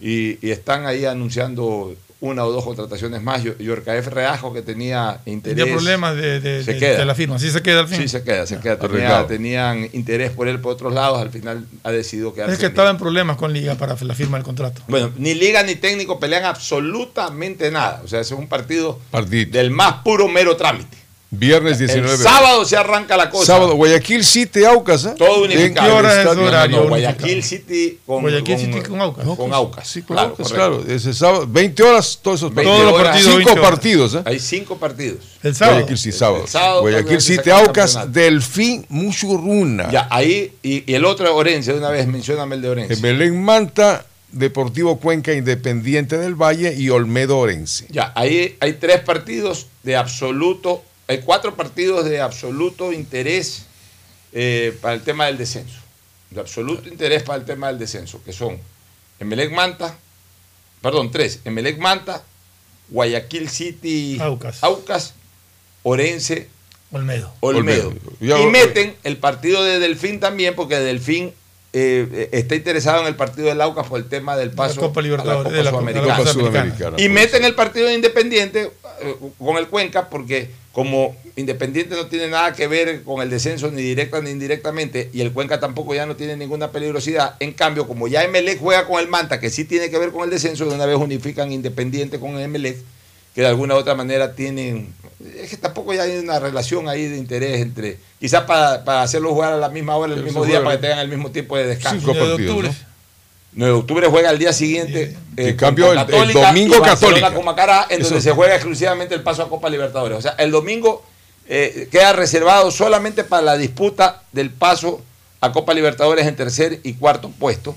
Speaker 4: y, y están ahí anunciando una o dos contrataciones más. Yo- Yorcaef Reajo que tenía interés.
Speaker 5: Tenía problemas de, de-
Speaker 4: Se
Speaker 5: de-
Speaker 4: queda.
Speaker 5: de la firma. Sí se queda al fin.
Speaker 4: Sí, se queda, se queda. Tenía-
Speaker 18: Arreglado.
Speaker 4: tenían interés por él por otros lados, al final ha decidido quedarse.
Speaker 5: Es que
Speaker 4: en
Speaker 5: estaba en problemas con Liga para la firma del contrato.
Speaker 4: bueno, ni liga ni técnico pelean absolutamente nada. O sea, ese es un partido
Speaker 18: Partidito.
Speaker 4: del más puro mero trámite.
Speaker 18: Viernes 19
Speaker 4: El sábado se arranca la cosa.
Speaker 18: Sábado, Guayaquil City, Aucas. ¿eh?
Speaker 4: Todo
Speaker 18: ¿En
Speaker 4: unificado.
Speaker 18: qué hora es
Speaker 4: No, no,
Speaker 5: horario.
Speaker 4: Guayaquil City con,
Speaker 5: Guayaquil
Speaker 4: con-
Speaker 5: City con Aucas.
Speaker 4: Con Aucas.
Speaker 18: Sí, con
Speaker 4: claro,
Speaker 18: Aucas, claro. Ese sábado, 20 horas, todos esos
Speaker 4: 20
Speaker 5: Todos los partidos,
Speaker 18: Cinco
Speaker 5: 20 horas.
Speaker 18: partidos, ¿eh?
Speaker 4: Hay cinco partidos.
Speaker 5: El sábado.
Speaker 18: Guayaquil City, sábado.
Speaker 4: El sábado
Speaker 18: Guayaquil City,
Speaker 4: el
Speaker 18: Aucas. Delfín, Muchurruna.
Speaker 4: Ya, ahí, y, y el otro Orense, de una vez, mencióname el de Orense.
Speaker 18: En Belén Manta, Deportivo Cuenca Independiente del Valle y Olmedo Orense.
Speaker 4: Ya, ahí hay tres partidos de absoluto, hay cuatro partidos de absoluto interés eh, para el tema del descenso. De absoluto interés para el tema del descenso, que son Emelec Manta, perdón, tres, Emelec Manta, Guayaquil City,
Speaker 5: Aucas.
Speaker 4: Aucas Orense,
Speaker 5: Olmedo.
Speaker 4: Olmedo. Y meten el partido de Delfín también, porque Delfín eh, está interesado en el partido del Aucas por el tema del paso
Speaker 5: Copa Libertadores,
Speaker 4: a
Speaker 5: de
Speaker 4: la Copa
Speaker 5: Copa
Speaker 4: Sudamericana.
Speaker 18: Copa
Speaker 5: Sudamericana.
Speaker 18: Sudamericana.
Speaker 4: Y
Speaker 18: pues.
Speaker 4: meten el partido de Independiente eh, con el Cuenca porque como Independiente no tiene nada que ver con el descenso ni directa ni indirectamente y el Cuenca tampoco ya no tiene ninguna peligrosidad, en cambio como ya Emelec juega con el Manta que sí tiene que ver con el descenso, de una vez unifican Independiente con el Emelec que de alguna u otra manera tienen, es que tampoco ya hay una relación ahí de interés entre, quizás para, para hacerlo jugar a la misma hora, el mismo día, para que tengan el mismo tiempo de descanso.
Speaker 18: Cinco
Speaker 5: 9 de octubre.
Speaker 18: ¿no?
Speaker 4: 9 de octubre juega el día siguiente.
Speaker 18: En
Speaker 4: con
Speaker 18: cambio, el- el domingo
Speaker 4: y
Speaker 18: Católica.
Speaker 4: con Macará, en donde se juega exclusivamente el paso a Copa Libertadores. O sea, el domingo eh, queda reservado solamente para la disputa del paso a Copa Libertadores en tercer y cuarto puesto.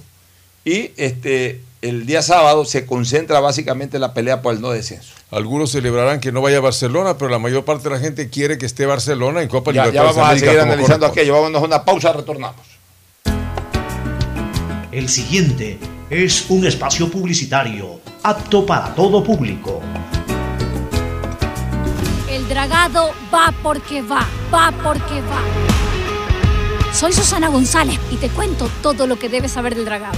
Speaker 4: Y este el día sábado se concentra básicamente la pelea por el no descenso.
Speaker 18: Algunos celebrarán que no vaya a Barcelona, pero la mayor parte de la gente quiere que esté Barcelona en Copa
Speaker 4: Ya, ya
Speaker 18: Libertadores.
Speaker 4: vamos a seguir analizando
Speaker 18: corresponde.
Speaker 4: aquello. Vámonos a una pausa, retornamos.
Speaker 8: El siguiente es un espacio publicitario apto para todo público.
Speaker 9: El dragado va porque va, va porque va. Soy Susana González y te cuento todo lo que debes saber del dragado.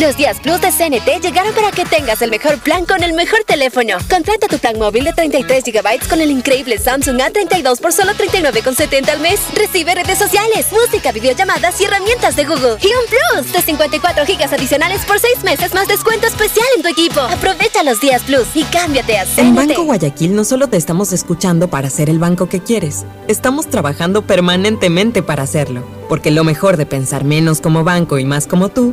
Speaker 10: Los días Plus de CNT llegaron para que tengas el mejor plan con el mejor teléfono. Contrata tu plan móvil de 33 GB con el increíble Samsung A32 por solo 39,70 al mes. Recibe redes sociales, música, videollamadas y herramientas de Google. Y un Plus de 54 GB adicionales por 6 meses más descuento especial en tu equipo. Aprovecha los días Plus y cámbiate a CNT.
Speaker 2: En Banco Guayaquil no solo te estamos escuchando para ser el banco que quieres, estamos trabajando permanentemente para hacerlo, porque lo mejor de pensar menos como banco y más como tú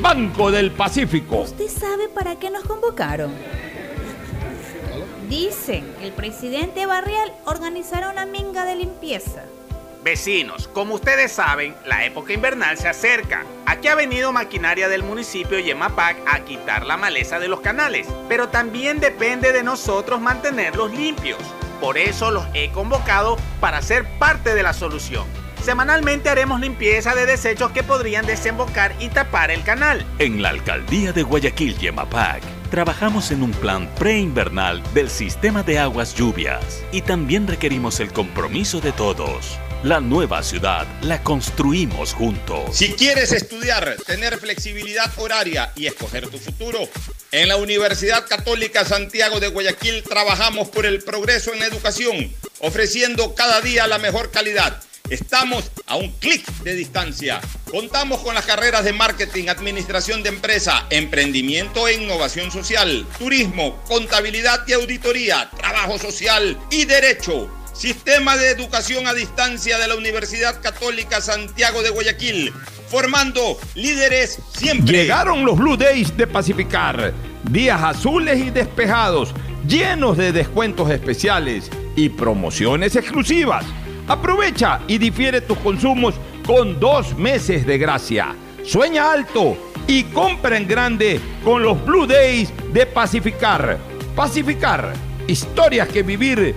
Speaker 4: Banco del Pacífico.
Speaker 19: ¿Usted sabe para qué nos convocaron? Dicen que el presidente Barrial organizará una minga de limpieza.
Speaker 20: Vecinos, como ustedes saben, la época invernal se acerca. Aquí ha venido maquinaria del municipio Yemapac a quitar la maleza de los canales, pero también depende de nosotros mantenerlos limpios. Por eso los he convocado para ser parte de la solución. Semanalmente haremos limpieza de desechos que podrían desembocar y tapar el canal.
Speaker 12: En la alcaldía de Guayaquil, Yemapac, trabajamos en un plan preinvernal del sistema de aguas lluvias y también requerimos el compromiso de todos. La nueva ciudad la construimos juntos.
Speaker 1: Si quieres estudiar, tener flexibilidad horaria y escoger tu futuro, en la Universidad Católica Santiago de Guayaquil trabajamos por el progreso en la educación, ofreciendo cada día la mejor calidad. Estamos a un clic de distancia. Contamos con las carreras de marketing, administración de empresa, emprendimiento e innovación social, turismo, contabilidad y auditoría, trabajo social y derecho. Sistema de Educación a Distancia de la Universidad Católica Santiago de Guayaquil, formando líderes siempre.
Speaker 4: Llegaron los Blue Days de Pacificar, días azules y despejados, llenos de descuentos especiales y promociones exclusivas. Aprovecha y difiere tus consumos con dos meses de gracia. Sueña alto y compra en grande con los Blue Days de Pacificar. Pacificar, historias que vivir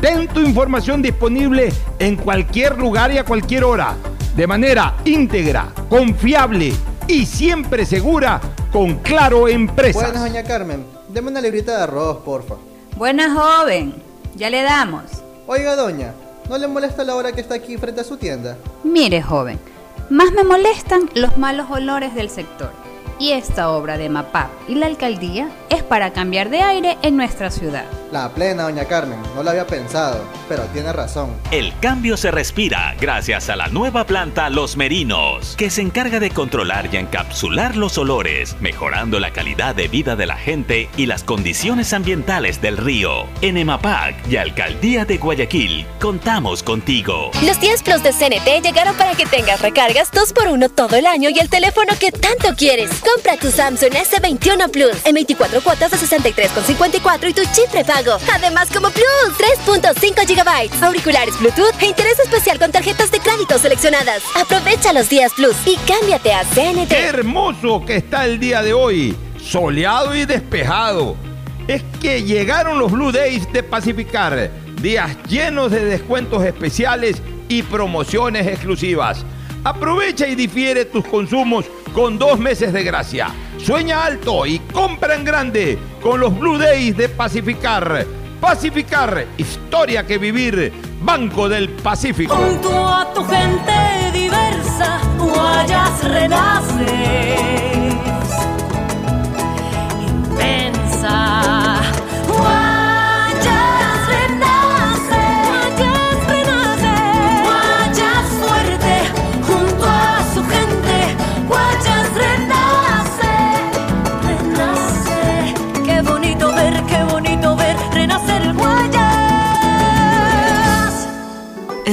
Speaker 4: Ten tu información disponible en cualquier lugar y a cualquier hora, de manera íntegra, confiable y siempre segura con Claro Empresas.
Speaker 14: Buenas, doña Carmen. Deme una librita de arroz, porfa.
Speaker 19: Buena joven, ya le damos.
Speaker 14: Oiga, doña, ¿no le molesta la hora que está aquí frente a su tienda?
Speaker 19: Mire, joven, más me molestan los malos olores del sector. Y esta obra de MAPAP y la alcaldía es para cambiar de aire en nuestra ciudad.
Speaker 14: La plena, doña Carmen, no lo había pensado, pero tiene razón.
Speaker 12: El cambio se respira gracias a la nueva planta Los Merinos, que se encarga de controlar y encapsular los olores, mejorando la calidad de vida de la gente y las condiciones ambientales del río. En EMAPAC y Alcaldía de Guayaquil, contamos contigo.
Speaker 10: Los 10 Plus de CNT llegaron para que tengas recargas 2x1 todo el año y el teléfono que tanto quieres. Compra tu Samsung S21 Plus en 24 cuotas de 63,54 y tu chip prepago. Además, como Plus, 3.5 GB, auriculares Bluetooth e interés especial con tarjetas de crédito seleccionadas. Aprovecha los días Plus y cámbiate a CNT.
Speaker 4: ¡Qué hermoso que está el día de hoy! Soleado y despejado. Es que llegaron los Blue Days de Pacificar. Días llenos de descuentos especiales y promociones exclusivas. Aprovecha y difiere tus consumos con dos meses de gracia. Sueña alto y compra en grande con los Blue Days de Pacificar. Pacificar, historia que vivir. Banco del Pacífico.
Speaker 11: Junto a tu gente diversa, Guayas renaces.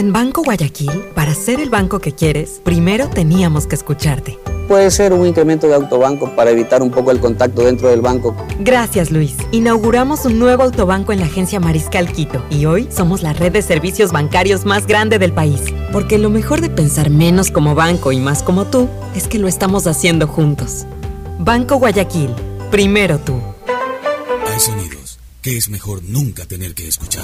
Speaker 2: En Banco Guayaquil, para ser el banco que quieres, primero teníamos que escucharte.
Speaker 21: Puede ser un incremento de autobanco para evitar un poco el contacto dentro del banco.
Speaker 2: Gracias, Luis. Inauguramos un nuevo autobanco en la agencia Mariscal Quito y hoy somos la red de servicios bancarios más grande del país. Porque lo mejor de pensar menos como banco y más como tú es que lo estamos haciendo juntos. Banco Guayaquil, primero tú.
Speaker 22: Hay sonidos que es mejor nunca tener que escuchar.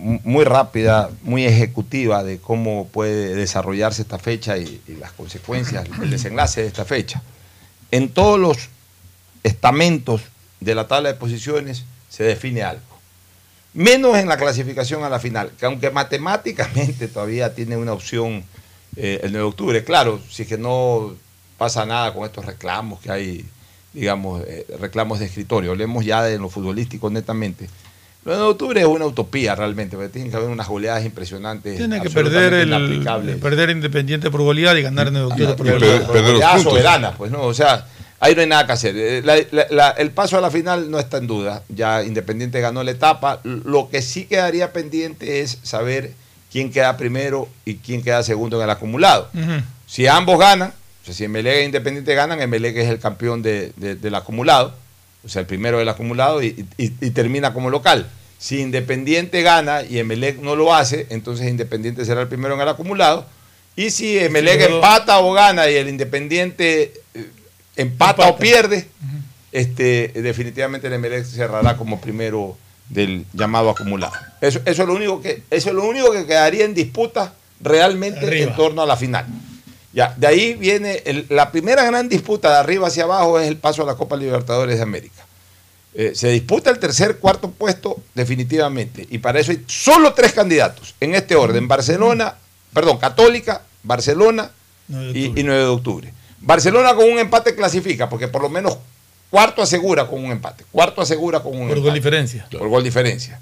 Speaker 4: muy rápida, muy ejecutiva de cómo puede desarrollarse esta fecha y, las consecuencias, el desenlace de esta fecha. En todos los estamentos de la tabla de posiciones se define algo. Menos en la clasificación a la final, que aunque matemáticamente todavía tiene una opción eh, el 9 de octubre, claro, si es que no pasa nada con estos reclamos que hay, digamos, eh, reclamos de escritorio, hablemos ya de lo futbolístico netamente. El 9 de octubre es una utopía realmente, porque tiene que haber unas goleadas impresionantes.
Speaker 5: Tiene que perder el, perder Independiente por goleada y ganar en el octubre por goleada.
Speaker 4: pero goleada soberana, pues no, o sea, ahí no hay nada que hacer. Eh, la- la- la- el paso a la final no está en duda. Ya Independiente ganó la etapa. Lo que sí quedaría pendiente es saber quién queda primero y quién queda segundo en el acumulado. Si ambos ganan, o sea, si Emelec e Independiente ganan, Emelec es el campeón de- de- del acumulado, o sea, el primero del acumulado y, y- y termina como local. Si Independiente gana y Emelec no lo hace, entonces Independiente será el primero en el acumulado. Y si Emelec empata o gana y el Independiente eh, empata, o pierde, este, definitivamente el Emelec cerrará como primero del llamado acumulado. Eso, eso, es lo único que, eso es lo único que quedaría en disputa realmente
Speaker 5: Arriba.
Speaker 4: en torno a la final. Ya, de ahí viene el- la primera gran disputa de arriba hacia abajo es el paso a la Copa Libertadores de América. Eh, se disputa el tercer, cuarto puesto definitivamente. Y para eso hay solo tres candidatos en este orden. Barcelona, perdón, Católica, Barcelona y, y 9 de octubre. Barcelona con un empate clasifica, porque por lo menos cuarto asegura con un empate. Cuarto asegura con un
Speaker 5: Por
Speaker 4: empate.
Speaker 5: gol diferencia.
Speaker 4: Por gol diferencia.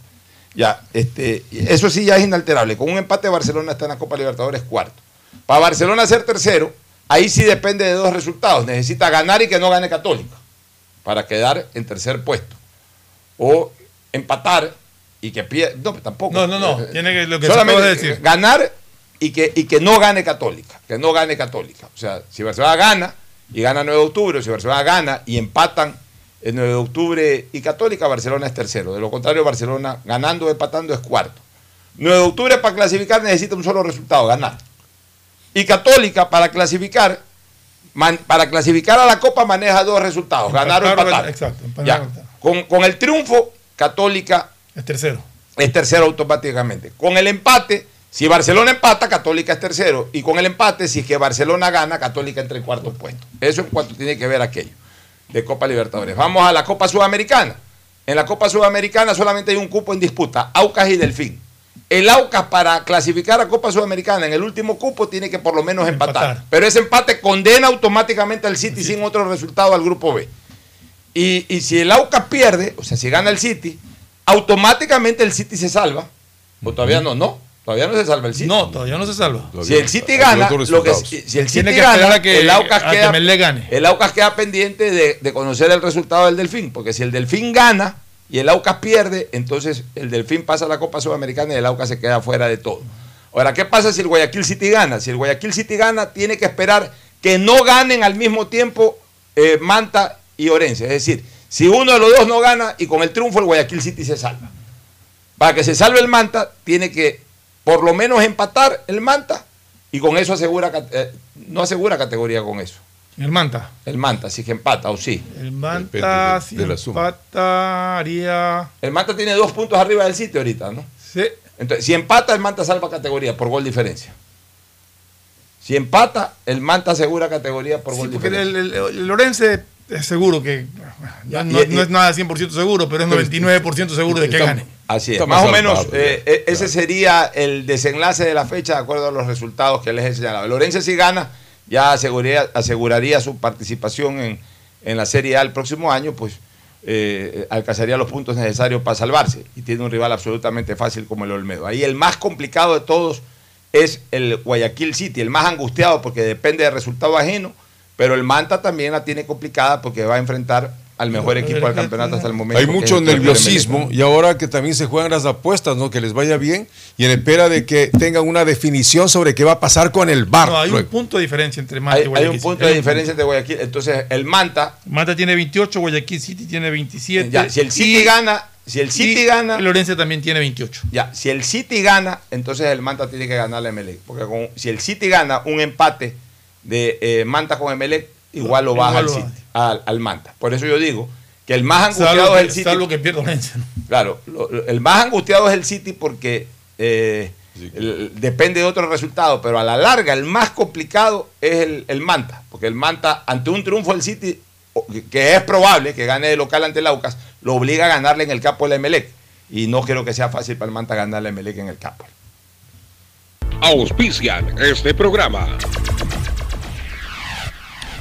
Speaker 4: Ya, este, eso sí ya es inalterable. Con un empate Barcelona está en la Copa Libertadores cuarto. Para Barcelona ser tercero, ahí sí depende de dos resultados. Necesita ganar y que no gane Católica para quedar en tercer puesto. O empatar y que pierda. No, tampoco.
Speaker 5: No, no, no.
Speaker 4: Eh,
Speaker 5: Tiene que lo que
Speaker 4: solamente
Speaker 5: de decir.
Speaker 4: ganar y que, y que no gane Católica. Que no gane Católica. O sea, si Barcelona gana y gana 9 de octubre, o si Barcelona gana y empatan el 9 de octubre y Católica, Barcelona es tercero. De lo contrario, Barcelona ganando o empatando es cuarto. 9 de octubre para clasificar necesita un solo resultado, ganar. Y Católica para clasificar, man- para clasificar a la Copa maneja dos resultados, ganar o
Speaker 5: Empatar exacto,
Speaker 4: Ya. Con, con el triunfo, Católica
Speaker 5: Es tercero.
Speaker 4: es tercero automáticamente. Con el empate, si Barcelona empata, Católica es tercero. Y con el empate, si es que Barcelona gana, Católica entra en cuarto puesto. Eso en cuanto tiene que ver aquello de Copa Libertadores. Vamos a la Copa Sudamericana. En la Copa Sudamericana solamente hay un cupo en disputa, Aucas y Delfín. El Aucas para clasificar a Copa Sudamericana en el último cupo tiene que por lo menos empatar. Pero ese empate condena automáticamente al City sin otro resultado al grupo B. Y, y si el Aucas pierde, o sea, si gana el City, automáticamente el City se salva. O todavía no, no. Todavía no se salva el City.
Speaker 5: No, todavía no se salva.
Speaker 4: Si el City gana, lo que, si el City
Speaker 5: Tiene que
Speaker 4: gana,
Speaker 5: esperar a que-
Speaker 4: el Aucas
Speaker 5: a que
Speaker 4: queda,
Speaker 5: gane.
Speaker 4: el Aucas queda pendiente de, de conocer el resultado del Delfín, porque si el Delfín gana y el Aucas pierde, entonces el Delfín pasa a la Copa Sudamericana y el Aucas se queda fuera de todo. Ahora, ¿qué pasa si el Guayaquil City gana? Si el Guayaquil City gana, tiene que esperar que no ganen al mismo tiempo eh, Manta y Orense. Es decir, si uno de los dos no gana y con el triunfo el Guayaquil City se salva. Para que se salve el Manta, tiene que por lo menos empatar el Manta y con eso asegura, eh, no asegura categoría con eso.
Speaker 5: El Manta.
Speaker 4: El Manta, si que empata o sí.
Speaker 5: El Manta, si empata, haría.
Speaker 4: El Manta tiene dos puntos arriba del sitio ahorita, ¿no?
Speaker 5: Sí.
Speaker 4: Entonces, si empata, el Manta salva categoría por gol diferencia. Si empata, el Manta asegura categoría por
Speaker 5: Sí,
Speaker 4: gol
Speaker 5: porque
Speaker 4: diferencia.
Speaker 5: el, el, el Lorense es seguro que ya no,
Speaker 4: y-
Speaker 5: no es nada 100% seguro, pero es 99% seguro de que gane.
Speaker 4: Así es. Más o menos, eh, eh, ese sería el desenlace de la fecha de acuerdo a los resultados que les he señalado. Lorenzo si gana, ya aseguraría, su participación en, en la Serie A el próximo año, pues eh, alcanzaría los puntos necesarios para salvarse. Y tiene un rival absolutamente fácil como el Olmedo. Ahí el más complicado de todos es el Guayaquil City, el más angustiado porque depende del resultado ajeno, pero el Manta también la tiene complicada porque va a enfrentar al mejor equipo del campeonato hasta el momento.
Speaker 18: Hay mucho nerviosismo y ahora que también se juegan las apuestas, ¿no? Que les vaya bien y en espera de que tengan una definición sobre qué va a pasar con el bar.
Speaker 5: No, hay un punto de diferencia entre Manta
Speaker 4: Hay,
Speaker 5: y
Speaker 4: hay
Speaker 5: Guayaquil
Speaker 4: un punto de
Speaker 5: Hay un
Speaker 4: diferencia entre Guayaquil. Entonces, el Manta,
Speaker 5: Manta tiene 28, Guayaquil City tiene 27.
Speaker 4: ya, si el City
Speaker 5: y-
Speaker 4: gana, si el City
Speaker 5: y
Speaker 4: gana,
Speaker 5: el Lorense también tiene 28.
Speaker 4: ya, si el City gana, entonces el Manta tiene que ganarle a Emelec. Porque con- si el City gana un empate de eh, Manta con Emelec, igual lo baja
Speaker 5: Igual
Speaker 4: al, City, al, al Manta. Por eso yo digo que el más angustiado
Speaker 5: Salvo
Speaker 4: es
Speaker 5: que,
Speaker 4: el City.
Speaker 5: salvo que pierda Lorense. ¿no?
Speaker 4: Claro, lo- lo- el más angustiado es el City porque eh, el- depende de otro resultado, pero a la larga el más complicado es el, el Manta, porque el Manta, ante un triunfo del City, que- es probable que gane de local ante el Aucas, lo obliga a ganarle en el campo del Emelec. Y no creo que sea fácil para el Manta ganarle a Emelec en el campo.
Speaker 17: Auspician este programa.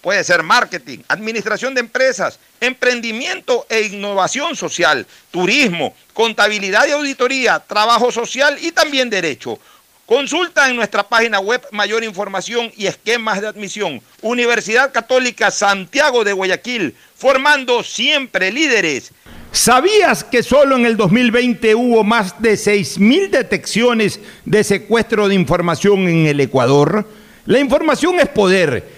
Speaker 4: Puede ser marketing, administración de empresas, emprendimiento e innovación social, turismo, contabilidad y auditoría, trabajo social y también derecho. Consulta en nuestra página web mayor información y esquemas de admisión. Universidad Católica Santiago de Guayaquil, formando siempre líderes.
Speaker 1: ¿Sabías que solo en el 2020 hubo más de 6.000 detecciones de secuestro de información en el Ecuador? La información es poder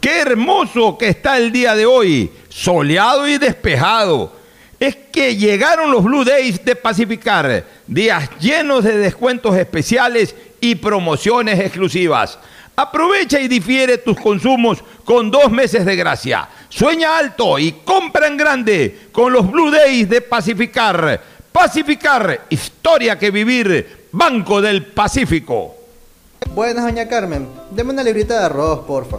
Speaker 1: Qué hermoso que está el día de hoy, soleado y despejado. Es que llegaron los Blue Days de Pacificar, días llenos de descuentos especiales y promociones exclusivas. Aprovecha y difiere tus consumos con dos meses de gracia. Sueña alto y compra en grande con los Blue Days de Pacificar. Pacificar, historia que vivir, Banco del Pacífico.
Speaker 14: Buenas, doña Carmen. Deme una librita de arroz, porfa.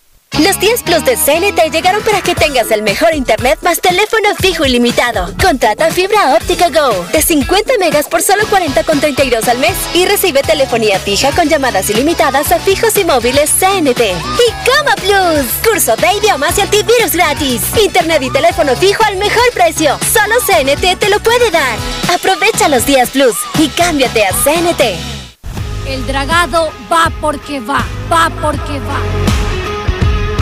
Speaker 10: Los 10 Plus de CNT llegaron para que tengas el mejor internet más teléfono fijo ilimitado. Contrata fibra óptica Go de 50 megas por solo 40,32 al mes y recibe telefonía fija con llamadas ilimitadas a fijos y móviles CNT. Y Coma Plus, curso de idiomas y antivirus gratis. Internet y teléfono fijo al mejor precio. Solo CNT te lo puede dar. Aprovecha los 10 Plus y cámbiate a CNT.
Speaker 9: El dragado va porque va, va porque va.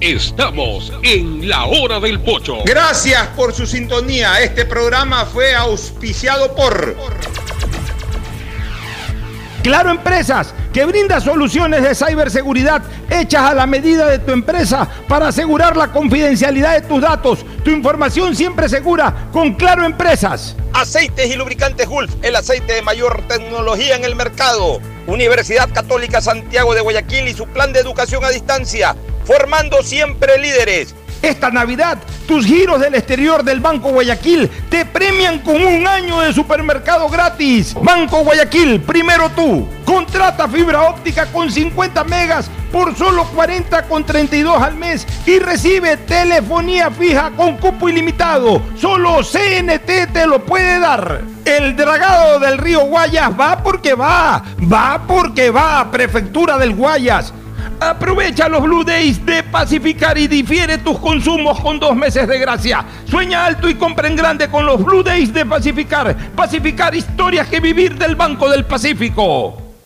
Speaker 17: Estamos en la hora del pocho.
Speaker 1: Gracias por su sintonía. Este programa fue auspiciado por Claro Empresas, que brinda soluciones de ciberseguridad hechas a la medida de tu empresa para asegurar la confidencialidad de tus datos. Tu información siempre segura con Claro Empresas.
Speaker 4: Aceites y lubricantes Gulf, el aceite de mayor tecnología en el mercado. Universidad Católica Santiago de Guayaquil y su plan de educación a distancia, formando siempre líderes.
Speaker 1: Esta Navidad, tus giros del exterior del Banco Guayaquil te premian con un año de supermercado gratis. Banco Guayaquil, primero tú. Contrata fibra óptica con 50 megas por solo 40 con 32 al mes y recibe telefonía fija con cupo ilimitado. Solo CNT te lo puede dar. El dragado del río Guayas va porque va, va porque va, Prefectura del Guayas. Aprovecha los Blue Days de Pacificar y difiere tus consumos con dos meses de gracia. Sueña alto y compra en grande con los Blue Days de Pacificar. Pacificar historias que vivir del Banco del Pacífico.